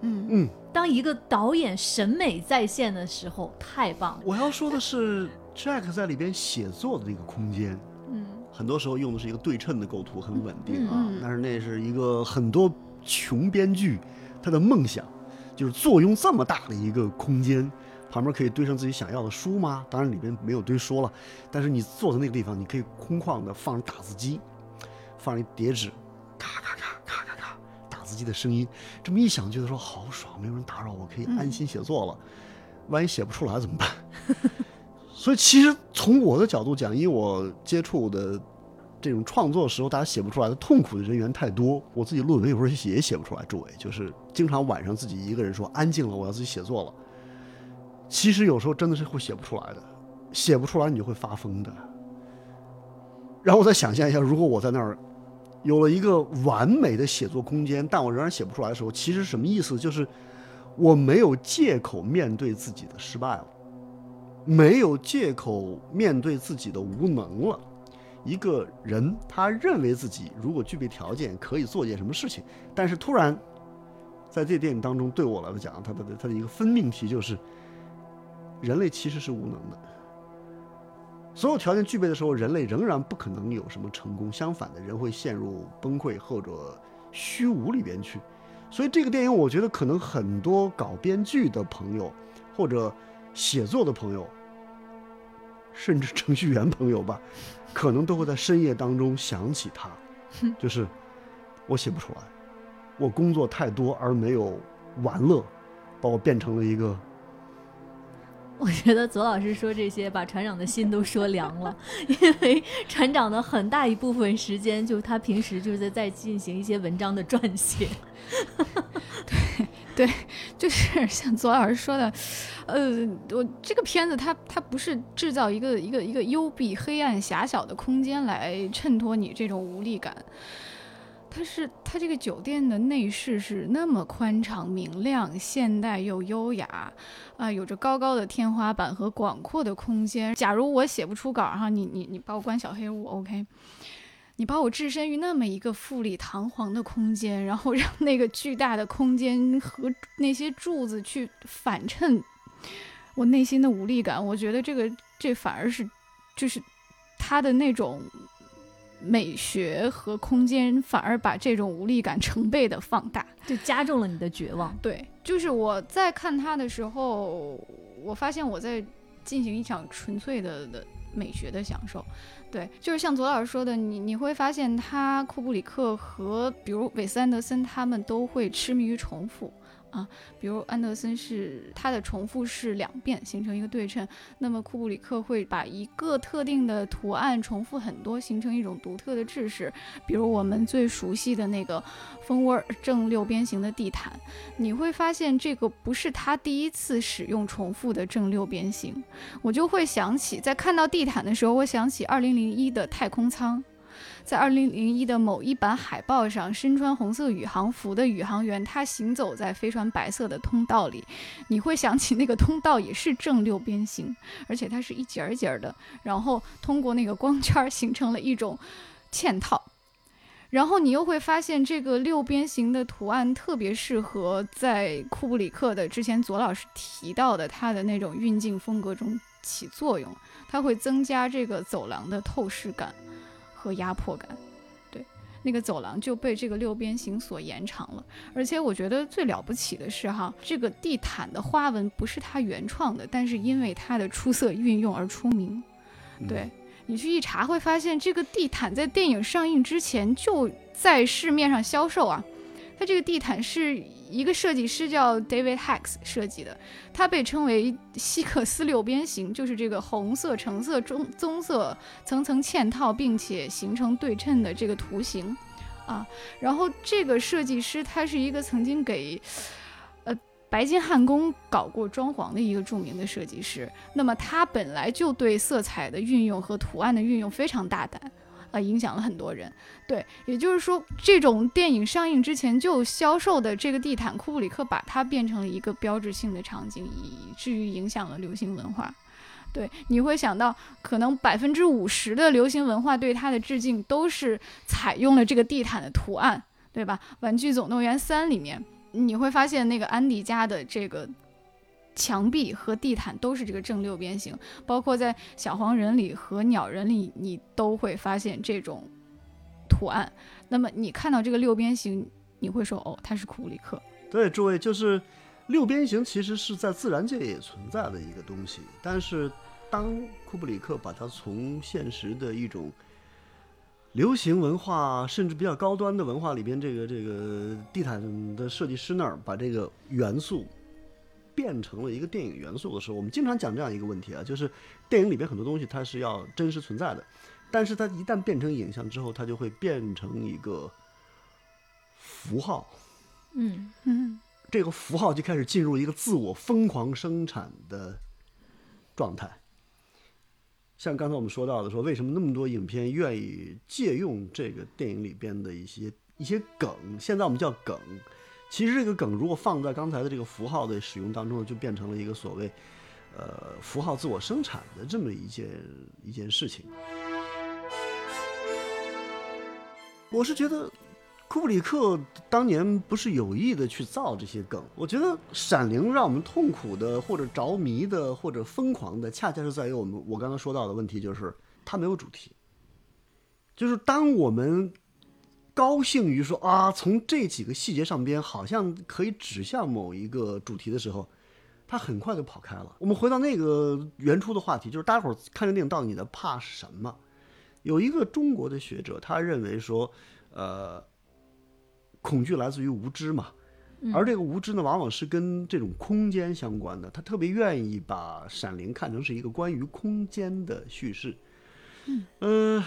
嗯嗯，当一个导演审美在线的时候，太棒了。我要说的是，Jack 在里边写作的那个空间。嗯很多时候用的是一个对称的构图，很稳定啊。但是那是一个很多穷编剧他的梦想，就是坐拥这么大的一个空间，旁边可以堆上自己想要的书吗？当然里边没有堆书了，但是你坐在那个地方，你可以空旷的放打字机，放一叠纸，咔咔咔咔咔咔，打字机的声音，这么一想，觉得说好爽，没有人打扰我，可以安心写作了。万一写不出来怎么办？(laughs) 所以其实从我的角度讲，因为我接触的这种创作时候，大家写不出来的痛苦的人员太多。我自己论文有时候写也写不出来，诸位就是经常晚上自己一个人说安静了，我要自己写作了。其实有时候真的是会写不出来的，写不出来你就会发疯的。然后我再想象一下，如果我在那儿有了一个完美的写作空间，但我仍然写不出来的时候，其实什么意思？就是我没有借口面对自己的失败了。没有借口面对自己的无能了。一个人他认为自己如果具备条件可以做件什么事情，但是突然在这电影当中，对我来讲，他的他的一个分命题就是：人类其实是无能的。所有条件具备的时候，人类仍然不可能有什么成功。相反的，人会陷入崩溃或者虚无里边去。所以这个电影，我觉得可能很多搞编剧的朋友或者。写作的朋友，甚至程序员朋友吧，(laughs) 可能都会在深夜当中想起他，(laughs) 就是我写不出来，我工作太多而没有玩乐，把我变成了一个。我觉得左老师说这些，把船长的心都说凉了，因为船长的很大一部分时间，就他平时就是在进行一些文章的撰写。(laughs) 对。对，就是 (laughs) 像左老师说的，呃，我这个片子它它不是制造一个一个一个幽闭、黑暗、狭小的空间来衬托你这种无力感，它是它这个酒店的内饰是那么宽敞、明亮、现代又优雅，啊，有着高高的天花板和广阔的空间。假如我写不出稿哈，你你你把我关小黑屋，OK。你把我置身于那么一个富丽堂皇的空间，然后让那个巨大的空间和那些柱子去反衬我内心的无力感，我觉得这个这反而是就是他的那种美学和空间，反而把这种无力感成倍的放大，就加重了你的绝望。对，就是我在看他的时候，我发现我在进行一场纯粹的的美学的享受。对，就是像左老师说的，你你会发现他库布里克和比如韦斯安德森他们都会痴迷于重复。啊，比如安德森是它的重复是两遍形成一个对称，那么库布里克会把一个特定的图案重复很多，形成一种独特的制式。比如我们最熟悉的那个蜂窝正六边形的地毯，你会发现这个不是他第一次使用重复的正六边形，我就会想起在看到地毯的时候，我想起二零零一的太空舱。在二零零一的某一版海报上，身穿红色宇航服的宇航员，他行走在飞船白色的通道里，你会想起那个通道也是正六边形，而且它是一节儿节儿的，然后通过那个光圈形成了一种嵌套。然后你又会发现，这个六边形的图案特别适合在库布里克的之前左老师提到的他的那种运镜风格中起作用，它会增加这个走廊的透视感和压迫感。对，那个走廊就被这个六边形所延长了。而且我觉得最了不起的是哈，这个地毯的花纹不是他原创的，但是因为他的出色运用而出名。对。你去一查会发现，这个地毯在电影上映之前就在市面上销售啊。它这个地毯是一个设计师叫 David Hacks 设计的，它被称为希克斯六边形，就是这个红色、橙色、棕棕色层层嵌套，并且形成对称的这个图形啊。然后这个设计师他是一个曾经给。呃白金汉宫搞过装潢的一个著名的设计师，那么他本来就对色彩的运用和图案的运用非常大胆，啊，影响了很多人。对，也就是说，这种电影上映之前就销售的这个地毯，库布里克把它变成了一个标志性的场景，以至于影响了流行文化。对，你会想到，可能百分之五十的流行文化对它的致敬都是采用了这个地毯的图案，对吧？《玩具总动员三》里面。你会发现，那个安迪家的这个墙壁和地毯都是这个正六边形，包括在小黄人里和鸟人里，你都会发现这种图案。那么你看到这个六边形，你会说哦，它是库布里克。对，诸位，就是六边形其实是在自然界也存在的一个东西，但是当库布里克把它从现实的一种。流行文化甚至比较高端的文化里边，这个这个地毯的设计师那儿把这个元素变成了一个电影元素的时候，我们经常讲这样一个问题啊，就是电影里边很多东西它是要真实存在的，但是它一旦变成影像之后，它就会变成一个符号，嗯嗯，这个符号就开始进入一个自我疯狂生产的状态。像刚才我们说到的，说为什么那么多影片愿意借用这个电影里边的一些一些梗？现在我们叫梗，其实这个梗如果放在刚才的这个符号的使用当中，就变成了一个所谓，呃，符号自我生产的这么一件一件事情。我是觉得。库布里克当年不是有意的去造这些梗，我觉得《闪灵》让我们痛苦的，或者着迷的，或者疯狂的，恰恰是在于我们我刚刚说到的问题，就是它没有主题。就是当我们高兴于说啊，从这几个细节上边好像可以指向某一个主题的时候，他很快就跑开了。我们回到那个原初的话题，就是大家伙看这电影到底你的怕什么？有一个中国的学者，他认为说，呃。恐惧来自于无知嘛，而这个无知呢，往往是跟这种空间相关的。他特别愿意把《闪灵》看成是一个关于空间的叙事。嗯，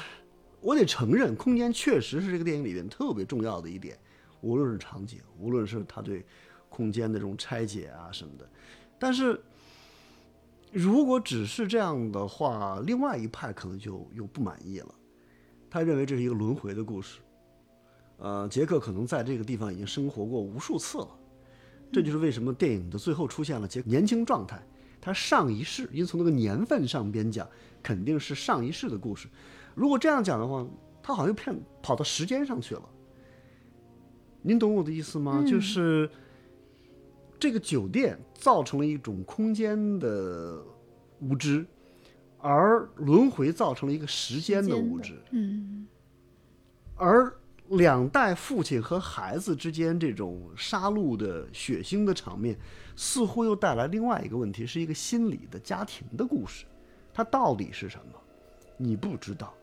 我得承认，空间确实是这个电影里面特别重要的一点，无论是场景，无论是他对空间的这种拆解啊什么的。但是，如果只是这样的话，另外一派可能就又不满意了。他认为这是一个轮回的故事。呃，杰克可能在这个地方已经生活过无数次了，这就是为什么电影的最后出现了杰克年轻状态。他上一世，因为从那个年份上边讲，肯定是上一世的故事。如果这样讲的话，他好像骗跑到时间上去了。您懂我的意思吗？就是这个酒店造成了一种空间的无知，而轮回造成了一个时间的无知。嗯，而。两代父亲和孩子之间这种杀戮的血腥的场面，似乎又带来另外一个问题，是一个心理的家庭的故事。它到底是什么？你不知道。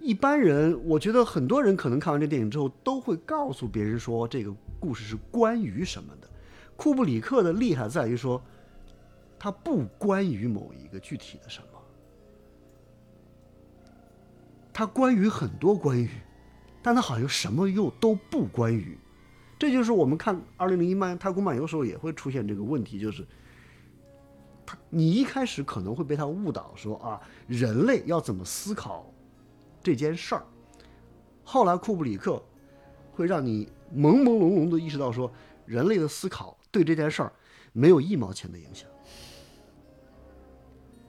一般人，我觉得很多人可能看完这电影之后，都会告诉别人说这个故事是关于什么的。库布里克的厉害在于说，他不关于某一个具体的什么，他关于很多关于。但他好像什么又都不关于，这就是我们看《二零零一漫太空漫游》时候也会出现这个问题，就是他你一开始可能会被他误导说啊，人类要怎么思考这件事儿。后来库布里克会让你朦朦胧胧的意识到，说人类的思考对这件事儿没有一毛钱的影响。《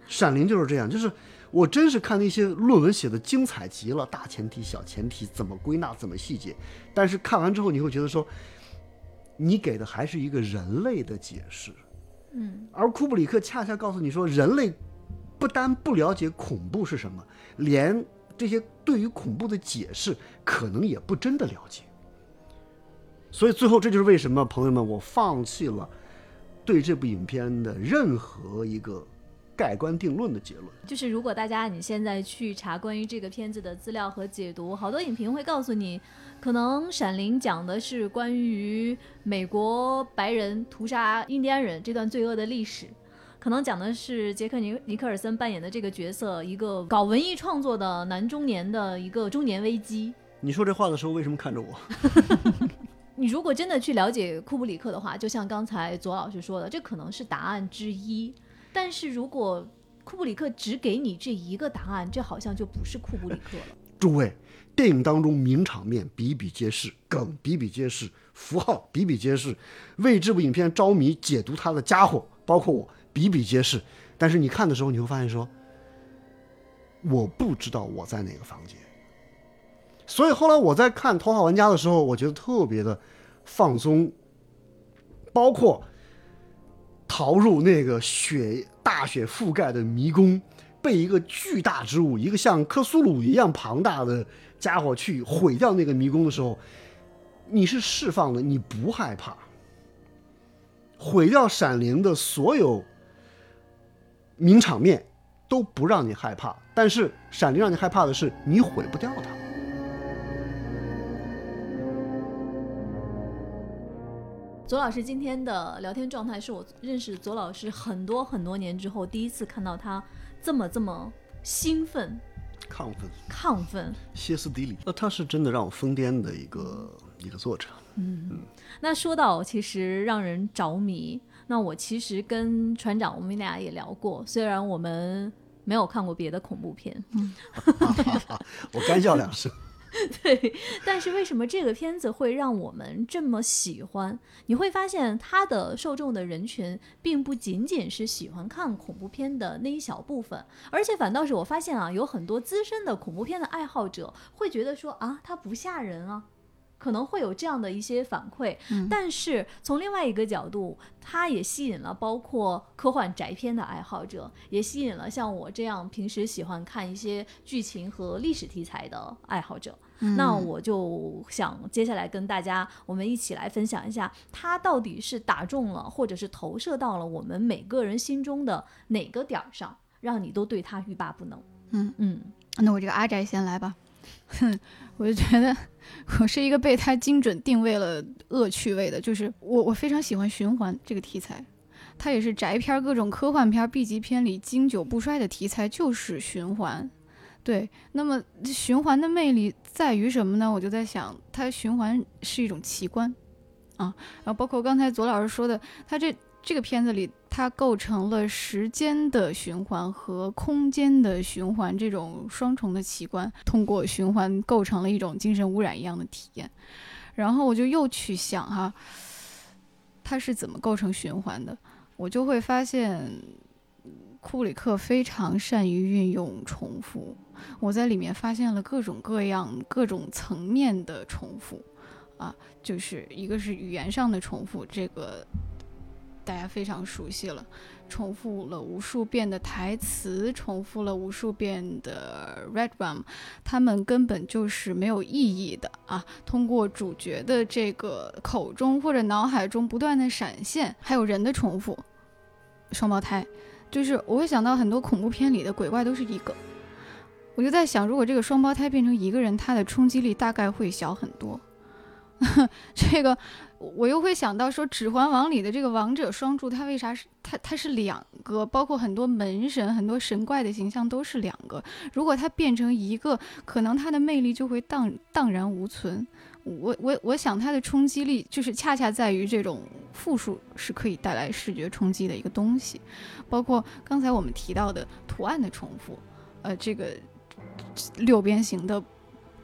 闪灵》就是这样，就是我真是看那些论文写的精彩极了，大前提、小前提怎么归纳、怎么细节，但是看完之后你会觉得说，你给的还是一个人类的解释，嗯，而库布里克恰恰告诉你说，人类不单不了解恐怖是什么，连这些对于恐怖的解释可能也不真的了解，所以最后这就是为什么朋友们我放弃了对这部影片的任何一个。盖棺定论的结论就是，如果大家你现在去查关于这个片子的资料和解读，好多影评会告诉你，可能《闪灵》讲的是关于美国白人屠杀印第安人这段罪恶的历史，可能讲的是杰克尼尼克尔森扮演的这个角色一个搞文艺创作的男中年的一个中年危机。你说这话的时候为什么看着我？(laughs) 你如果真的去了解库布里克的话，就像刚才左老师说的，这可能是答案之一。但是如果库布里克只给你这一个答案，这好像就不是库布里克了。诸位，电影当中名场面比比皆是，梗比比皆是，符号比比皆是，为这部影片着迷解读它的家伙，包括我比比皆是。但是你看的时候，你会发现说，我不知道我在哪个房间。所以后来我在看《头号玩家》的时候，我觉得特别的放松，包括。逃入那个雪大雪覆盖的迷宫，被一个巨大之物，一个像克苏鲁一样庞大的家伙去毁掉那个迷宫的时候，你是释放的，你不害怕。毁掉闪灵的所有名场面都不让你害怕，但是闪灵让你害怕的是你毁不掉它。左老师今天的聊天状态是我认识左老师很多很多年之后第一次看到他这么这么兴奋、亢奋、亢奋、歇斯底里。那他是真的让我疯癫的一个一个作者。嗯嗯。那说到其实让人着迷，那我其实跟船长我们俩也聊过，虽然我们没有看过别的恐怖片。嗯。(laughs) 我干笑两声。(laughs) 对，但是为什么这个片子会让我们这么喜欢？你会发现它的受众的人群并不仅仅是喜欢看恐怖片的那一小部分，而且反倒是我发现啊，有很多资深的恐怖片的爱好者会觉得说啊，它不吓人啊。可能会有这样的一些反馈，但是从另外一个角度，它也吸引了包括科幻宅片的爱好者，也吸引了像我这样平时喜欢看一些剧情和历史题材的爱好者。那我就想接下来跟大家我们一起来分享一下，它到底是打中了，或者是投射到了我们每个人心中的哪个点儿上，让你都对它欲罢不能。嗯嗯，那我这个阿宅先来吧。哼，(laughs) 我就觉得我是一个被他精准定位了恶趣味的，就是我我非常喜欢循环这个题材，它也是宅片各种科幻片 B 级片里经久不衰的题材，就是循环。对，那么循环的魅力在于什么呢？我就在想，它循环是一种奇观啊，然后包括刚才左老师说的，它这。这个片子里，它构成了时间的循环和空间的循环这种双重的奇观，通过循环构成了一种精神污染一样的体验。然后我就又去想哈，它是怎么构成循环的？我就会发现，库里克非常善于运用重复。我在里面发现了各种各样、各种层面的重复，啊，就是一个是语言上的重复，这个。大家非常熟悉了，重复了无数遍的台词，重复了无数遍的 Red Rum，他们根本就是没有意义的啊！通过主角的这个口中或者脑海中不断的闪现，还有人的重复，双胞胎，就是我会想到很多恐怖片里的鬼怪都是一个，我就在想，如果这个双胞胎变成一个人，他的冲击力大概会小很多。(laughs) 这个。我又会想到说，《指环王》里的这个王者双柱，它为啥是它？它是两个，包括很多门神、很多神怪的形象都是两个。如果它变成一个，可能它的魅力就会荡荡然无存。我我我想，它的冲击力就是恰恰在于这种复数是可以带来视觉冲击的一个东西。包括刚才我们提到的图案的重复，呃，这个六边形的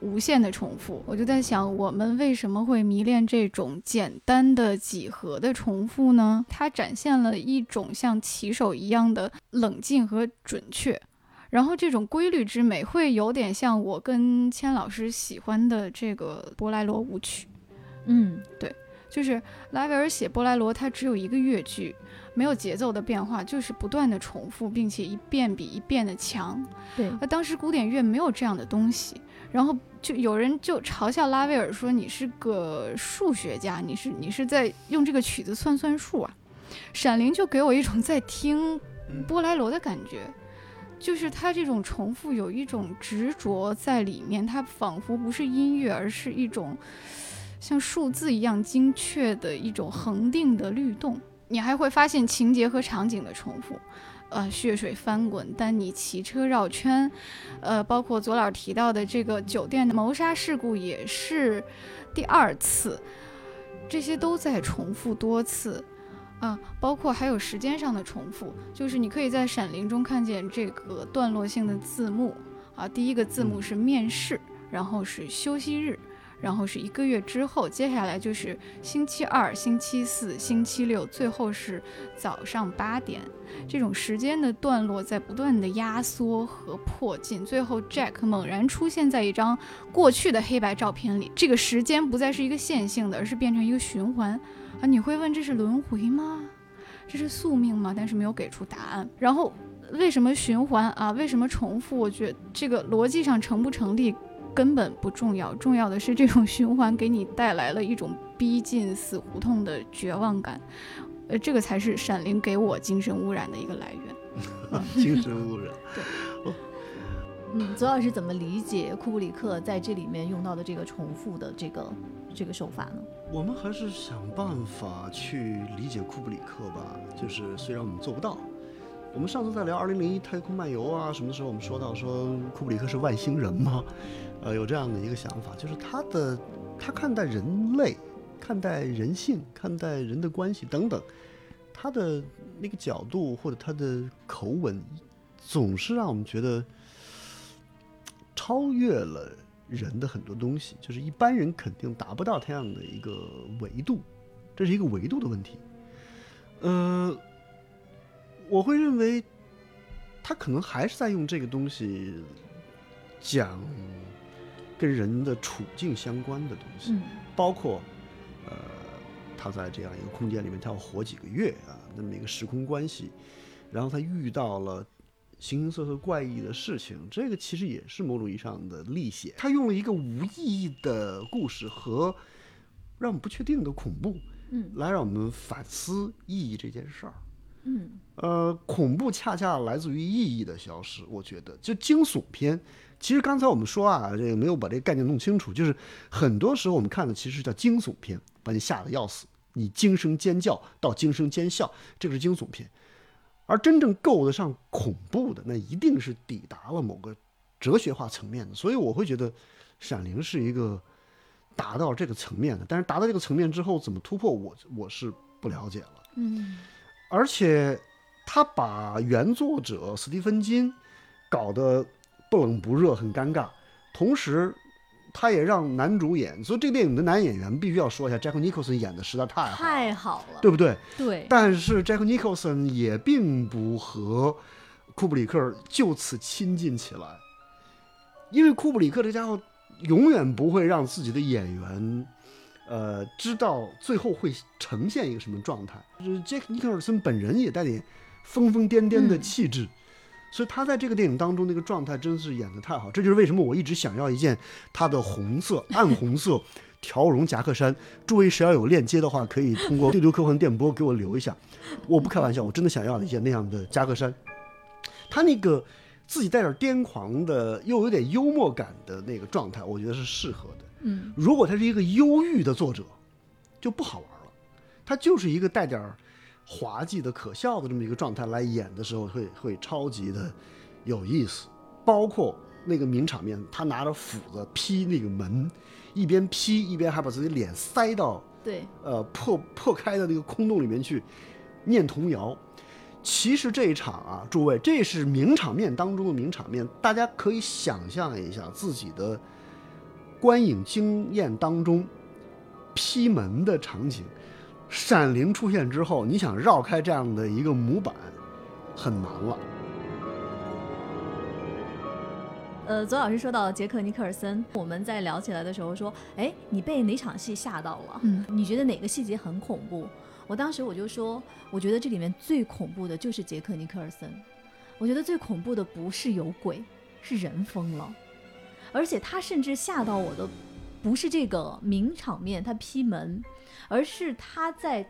无限的重复。我就在想，我们为什么会迷恋这种简单的几何的重复呢？它展现了一种像棋手一样的冷静和准确。然后这种规律之美会有点像我跟千老师喜欢的这个波莱罗舞曲，嗯，对，就是拉威尔写波莱罗，它只有一个乐句，没有节奏的变化，就是不断的重复，并且一遍比一遍的强。对，那当时古典乐没有这样的东西，然后就有人就嘲笑拉威尔说你是个数学家，你是你是在用这个曲子算算数啊。闪灵就给我一种在听波莱罗的感觉。就是他这种重复有一种执着在里面，它仿佛不是音乐，而是一种像数字一样精确的一种恒定的律动。你还会发现情节和场景的重复，呃，血水翻滚，但你骑车绕圈，呃，包括左老提到的这个酒店的谋杀事故也是第二次，这些都在重复多次。啊，包括还有时间上的重复，就是你可以在《闪灵》中看见这个段落性的字幕啊，第一个字幕是面试，然后是休息日，然后是一个月之后，接下来就是星期二、星期四、星期六，最后是早上八点，这种时间的段落在不断的压缩和迫近，最后 Jack 猛然出现在一张过去的黑白照片里，这个时间不再是一个线性的，而是变成一个循环。啊，你会问这是轮回吗？这是宿命吗？但是没有给出答案。然后为什么循环啊？为什么重复？我觉得这个逻辑上成不成立根本不重要，重要的是这种循环给你带来了一种逼近死胡同的绝望感。呃，这个才是《闪灵》给我精神污染的一个来源。(laughs) 精神污染。(laughs) 对。嗯，左老师怎么理解库布里克在这里面用到的这个重复的这个这个手法呢？我们还是想办法去理解库布里克吧。就是虽然我们做不到，我们上次在聊《二零零一太空漫游》啊什么的时候，我们说到说库布里克是外星人吗？呃，有这样的一个想法，就是他的他看待人类、看待人性、看待人的关系等等，他的那个角度或者他的口吻，总是让我们觉得。超越了人的很多东西，就是一般人肯定达不到这样的一个维度，这是一个维度的问题。呃，我会认为他可能还是在用这个东西讲跟人的处境相关的东西，包括呃，他在这样一个空间里面，他要活几个月啊，那么一个时空关系，然后他遇到了。形形色色怪异的事情，这个其实也是某种意义上的历险。他用了一个无意义的故事和让我们不确定的恐怖，嗯，来让我们反思意义这件事儿。嗯，呃，恐怖恰恰来自于意义的消失。我觉得，就惊悚片，其实刚才我们说啊，这个没有把这个概念弄清楚，就是很多时候我们看的其实叫惊悚片，把你吓得要死，你惊声尖叫到惊声尖笑，这个是惊悚片。而真正够得上恐怖的，那一定是抵达了某个哲学化层面的。所以我会觉得，《闪灵》是一个达到这个层面的。但是达到这个层面之后，怎么突破，我我是不了解了。嗯，而且他把原作者斯蒂芬金搞得不冷不热，很尴尬，同时。他也让男主演，所以这个电影的男演员必须要说一下，Jack Nicholson 演的实在太好，太好了，对不对？对。但是 Jack Nicholson 也并不和库布里克就此亲近起来，因为库布里克这家伙永远不会让自己的演员，呃，知道最后会呈现一个什么状态。就是 Jack Nicholson 本人也带点疯疯癫癫的气质。所以他在这个电影当中那个状态真是演的太好，这就是为什么我一直想要一件他的红色暗红色条绒夹克衫。诸位谁要有链接的话，可以通过对流科幻电波给我留一下。我不开玩笑，我真的想要一件那样的夹克衫。他那个自己带点癫狂的又有点幽默感的那个状态，我觉得是适合的。嗯，如果他是一个忧郁的作者，就不好玩了。他就是一个带点儿。滑稽的、可笑的这么一个状态来演的时候，会会超级的有意思。包括那个名场面，他拿着斧子劈那个门，一边劈一边还把自己脸塞到对呃破破开的那个空洞里面去念童谣。其实这一场啊，诸位，这是名场面当中的名场面，大家可以想象一下自己的观影经验当中劈门的场景。闪灵出现之后，你想绕开这样的一个模板，很难了。呃，左老师说到杰克尼克尔森，我们在聊起来的时候说，哎，你被哪场戏吓到了？嗯，你觉得哪个细节很恐怖？我当时我就说，我觉得这里面最恐怖的就是杰克尼克尔森。我觉得最恐怖的不是有鬼，是人疯了。而且他甚至吓到我的，不是这个名场面他劈门，而是他在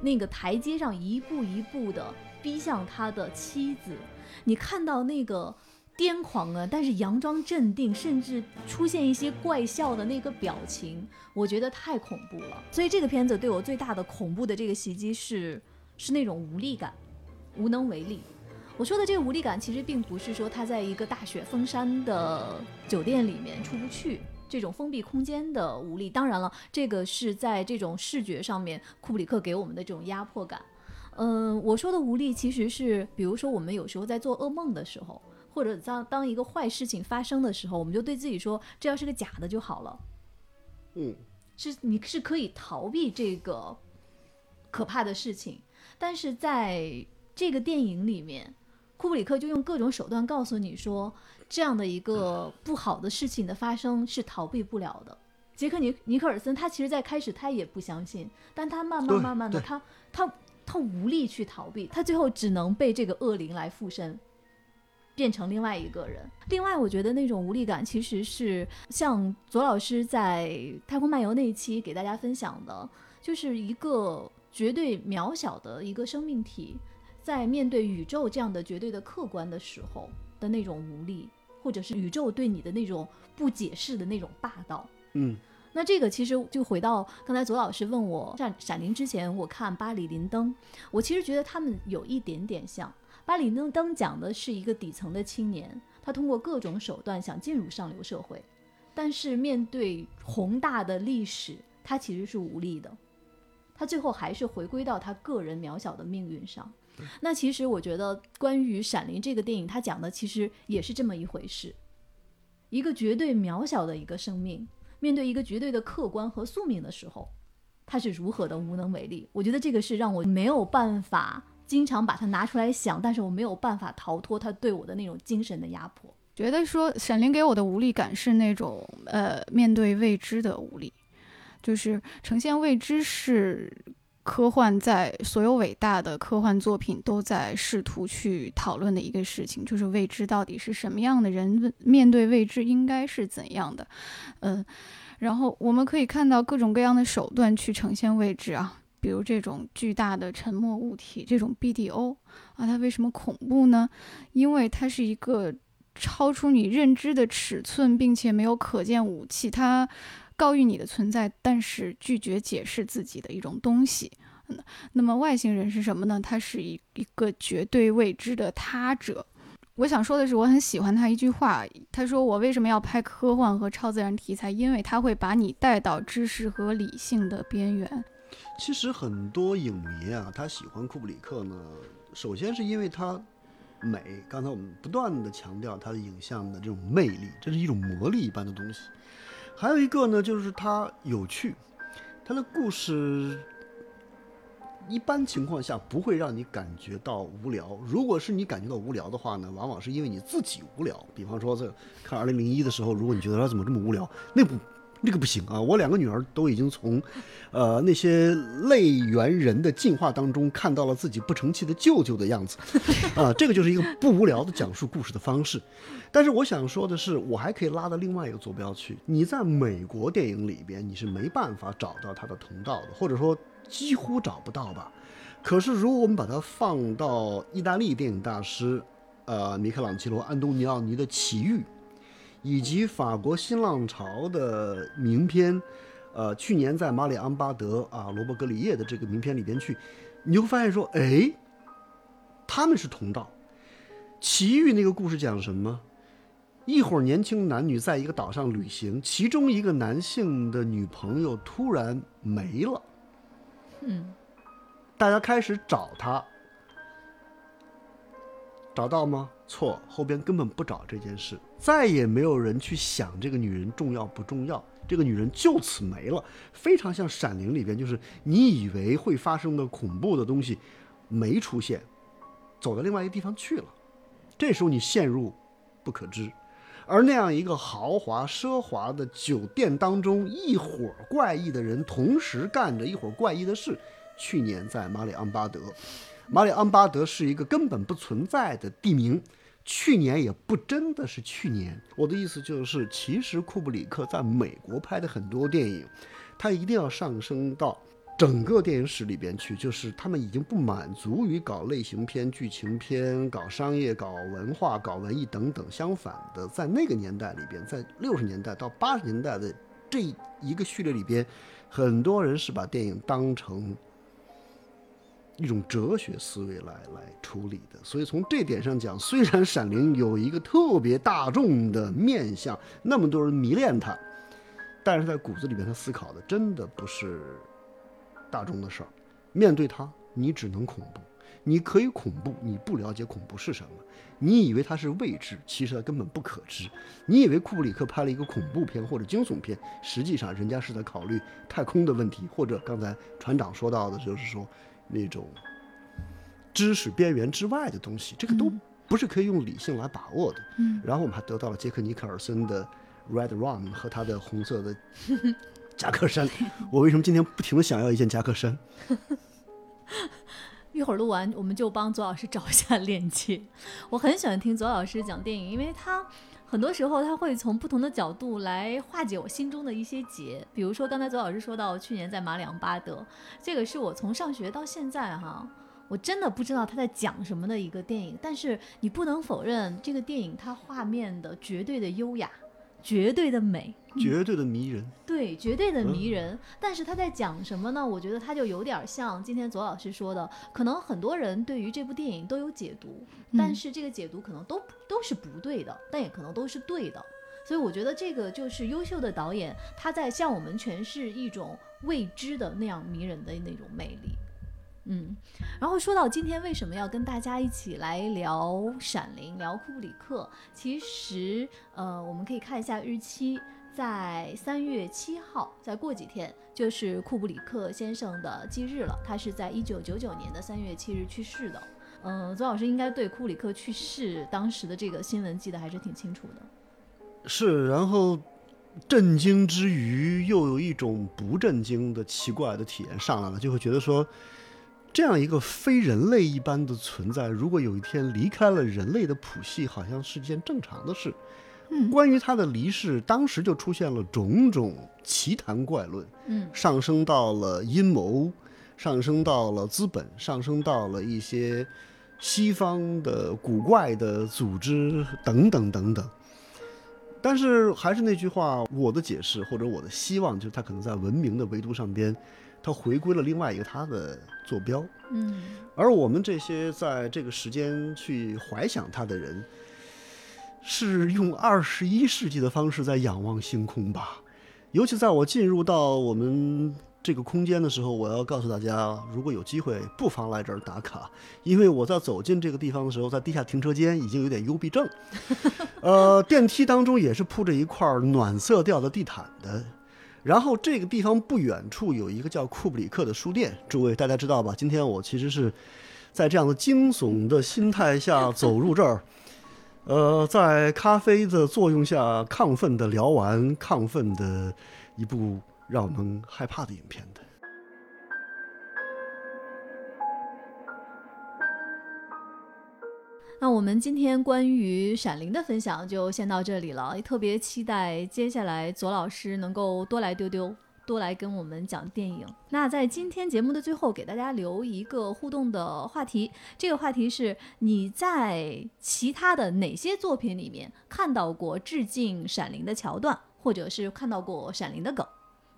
那个台阶上一步一步的逼向他的妻子。你看到那个。癫狂啊！但是佯装镇定，甚至出现一些怪笑的那个表情，我觉得太恐怖了。所以这个片子对我最大的恐怖的这个袭击是，是那种无力感，无能为力。我说的这个无力感，其实并不是说他在一个大雪封山的酒店里面出不去这种封闭空间的无力。当然了，这个是在这种视觉上面，库布里克给我们的这种压迫感。嗯，我说的无力，其实是比如说我们有时候在做噩梦的时候。或者当当一个坏事情发生的时候，我们就对自己说，这要是个假的就好了。嗯，是你是可以逃避这个可怕的事情，但是在这个电影里面，库布里克就用各种手段告诉你说，这样的一个不好的事情的发生是逃避不了的。杰克尼尼克尔森他其实在开始他也不相信，但他慢慢慢慢的他他他无力去逃避，他最后只能被这个恶灵来附身。变成另外一个人。另外，我觉得那种无力感，其实是像左老师在《太空漫游》那一期给大家分享的，就是一个绝对渺小的一个生命体，在面对宇宙这样的绝对的客观的时候的那种无力，或者是宇宙对你的那种不解释的那种霸道。嗯，那这个其实就回到刚才左老师问我《闪闪灵》之前，我看《巴里林登》，我其实觉得他们有一点点像。巴里登登讲的是一个底层的青年，他通过各种手段想进入上流社会，但是面对宏大的历史，他其实是无力的，他最后还是回归到他个人渺小的命运上。那其实我觉得，关于《闪灵》这个电影，它讲的其实也是这么一回事：一个绝对渺小的一个生命，面对一个绝对的客观和宿命的时候，他是如何的无能为力。我觉得这个是让我没有办法。经常把它拿出来想，但是我没有办法逃脱它对我的那种精神的压迫。觉得说《闪灵》给我的无力感是那种呃面对未知的无力，就是呈现未知是科幻在所有伟大的科幻作品都在试图去讨论的一个事情，就是未知到底是什么样的人面对未知应该是怎样的，嗯，然后我们可以看到各种各样的手段去呈现未知啊。比如这种巨大的沉默物体，这种 BDO 啊，它为什么恐怖呢？因为它是一个超出你认知的尺寸，并且没有可见武器，它告谕你的存在，但是拒绝解释自己的一种东西。那么外星人是什么呢？它是一一个绝对未知的他者。我想说的是，我很喜欢他一句话，他说：“我为什么要拍科幻和超自然题材？因为他会把你带到知识和理性的边缘。”其实很多影迷啊，他喜欢库布里克呢。首先是因为他美，刚才我们不断的强调他的影像的这种魅力，这是一种魔力一般的东西。还有一个呢，就是它有趣，它的故事一般情况下不会让你感觉到无聊。如果是你感觉到无聊的话呢，往往是因为你自己无聊。比方说，这看二零零一的时候，如果你觉得它怎么这么无聊，那部。这个不行啊！我两个女儿都已经从，呃，那些类猿人的进化当中看到了自己不成器的舅舅的样子，啊，这个就是一个不无聊的讲述故事的方式。但是我想说的是，我还可以拉到另外一个坐标去。你在美国电影里边，你是没办法找到它的同道的，或者说几乎找不到吧。可是如果我们把它放到意大利电影大师，呃，米开朗基罗·安东尼奥尼的《奇遇》。以及法国新浪潮的名片，呃，去年在马里昂巴德啊、罗伯格里叶的这个名片里边去，你会发现说，哎，他们是同道。奇遇那个故事讲什么？一伙年轻男女在一个岛上旅行，其中一个男性的女朋友突然没了，嗯，大家开始找他，找到吗？错，后边根本不找这件事，再也没有人去想这个女人重要不重要，这个女人就此没了，非常像《闪灵》里边，就是你以为会发生的恐怖的东西没出现，走到另外一个地方去了，这时候你陷入不可知。而那样一个豪华奢华的酒店当中，一伙怪异的人同时干着一伙怪异的事。去年在马里昂巴德，马里昂巴德是一个根本不存在的地名。去年也不真的是去年。我的意思就是，其实库布里克在美国拍的很多电影，他一定要上升到。整个电影史里边去，就是他们已经不满足于搞类型片、剧情片、搞商业、搞文化、搞文艺等等。相反的，在那个年代里边，在六十年代到八十年代的这一个序列里边，很多人是把电影当成一种哲学思维来来处理的。所以从这点上讲，虽然《闪灵》有一个特别大众的面相，那么多人迷恋它，但是在骨子里边，他思考的真的不是。大众的事儿，面对它，你只能恐怖。你可以恐怖，你不了解恐怖是什么，你以为它是未知，其实它根本不可知。你以为库布里克拍了一个恐怖片或者惊悚片，实际上人家是在考虑太空的问题，或者刚才船长说到的，就是说那种知识边缘之外的东西，这个都不是可以用理性来把握的。嗯。然后我们还得到了杰克尼克尔森的《Red Rum》和他的红色的。(laughs) 夹克衫，我为什么今天不停的想要一件夹克衫？(laughs) 一会儿录完，我们就帮左老师找一下链接。我很喜欢听左老师讲电影，因为他很多时候他会从不同的角度来化解我心中的一些结。比如说刚才左老师说到去年在马里昂巴德，这个是我从上学到现在哈，我真的不知道他在讲什么的一个电影。但是你不能否认这个电影它画面的绝对的优雅。绝对的美，绝对的迷人，对，绝对的迷人。但是他在讲什么呢？我觉得他就有点像今天左老师说的，可能很多人对于这部电影都有解读，但是这个解读可能都都是不对的，但也可能都是对的。所以我觉得这个就是优秀的导演，他在向我们诠释一种未知的那样迷人的那种魅力。嗯，然后说到今天为什么要跟大家一起来聊《闪灵》、聊库布里克，其实呃，我们可以看一下日期，在三月七号，再过几天就是库布里克先生的忌日了。他是在一九九九年的三月七日去世的。嗯，左老师应该对库布里克去世当时的这个新闻记得还是挺清楚的。是，然后震惊之余，又有一种不震惊的奇怪的体验上来了，就会觉得说。这样一个非人类一般的存在，如果有一天离开了人类的谱系，好像是件正常的事。嗯，关于他的离世，当时就出现了种种奇谈怪论。嗯，上升到了阴谋，上升到了资本，上升到了一些西方的古怪的组织等等等等。但是还是那句话，我的解释或者我的希望，就是他可能在文明的维度上边。他回归了另外一个它的坐标，嗯，而我们这些在这个时间去怀想它的人，是用二十一世纪的方式在仰望星空吧。尤其在我进入到我们这个空间的时候，我要告诉大家，如果有机会，不妨来这儿打卡，因为我在走进这个地方的时候，在地下停车间已经有点幽闭症，(laughs) 呃，电梯当中也是铺着一块暖色调的地毯的。然后这个地方不远处有一个叫库布里克的书店，诸位大家知道吧？今天我其实是在这样的惊悚的心态下走入这儿，呃，在咖啡的作用下亢奋的聊完亢奋的一部让我们害怕的影片的。那我们今天关于《闪灵》的分享就先到这里了，也特别期待接下来左老师能够多来丢丢，多来跟我们讲电影。那在今天节目的最后，给大家留一个互动的话题，这个话题是你在其他的哪些作品里面看到过致敬《闪灵》的桥段，或者是看到过《闪灵》的梗？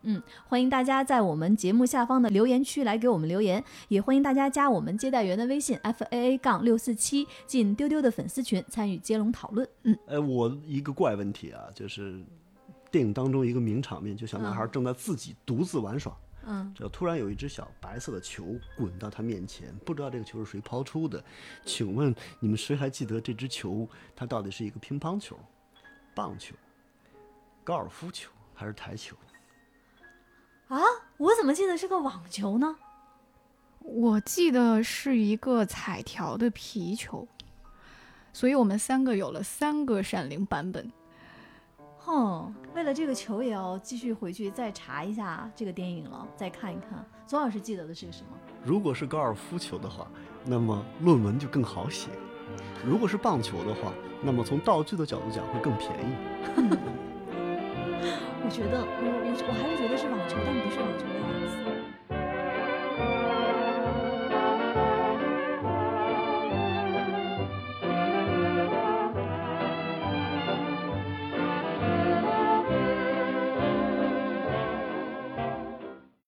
嗯，欢迎大家在我们节目下方的留言区来给我们留言，也欢迎大家加我们接待员的微信 f a a 杠六四七进丢丢的粉丝群参与接龙讨论。嗯，呃，我一个怪问题啊，就是电影当中一个名场面，就小男孩正在自己独自玩耍，嗯，只要突然有一只小白色的球滚到他面前，不知道这个球是谁抛出的，请问你们谁还记得这只球它到底是一个乒乓球、棒球、高尔夫球还是台球？啊，我怎么记得是个网球呢？我记得是一个彩条的皮球，所以我们三个有了三个闪灵版本。哼，为了这个球也要继续回去再查一下这个电影了，再看一看。左老师记得的是什么？如果是高尔夫球的话，那么论文就更好写；如果是棒球的话，那么从道具的角度讲会更便宜。(laughs) 我觉得，我我我还是觉得是网球，但不是网球的样子。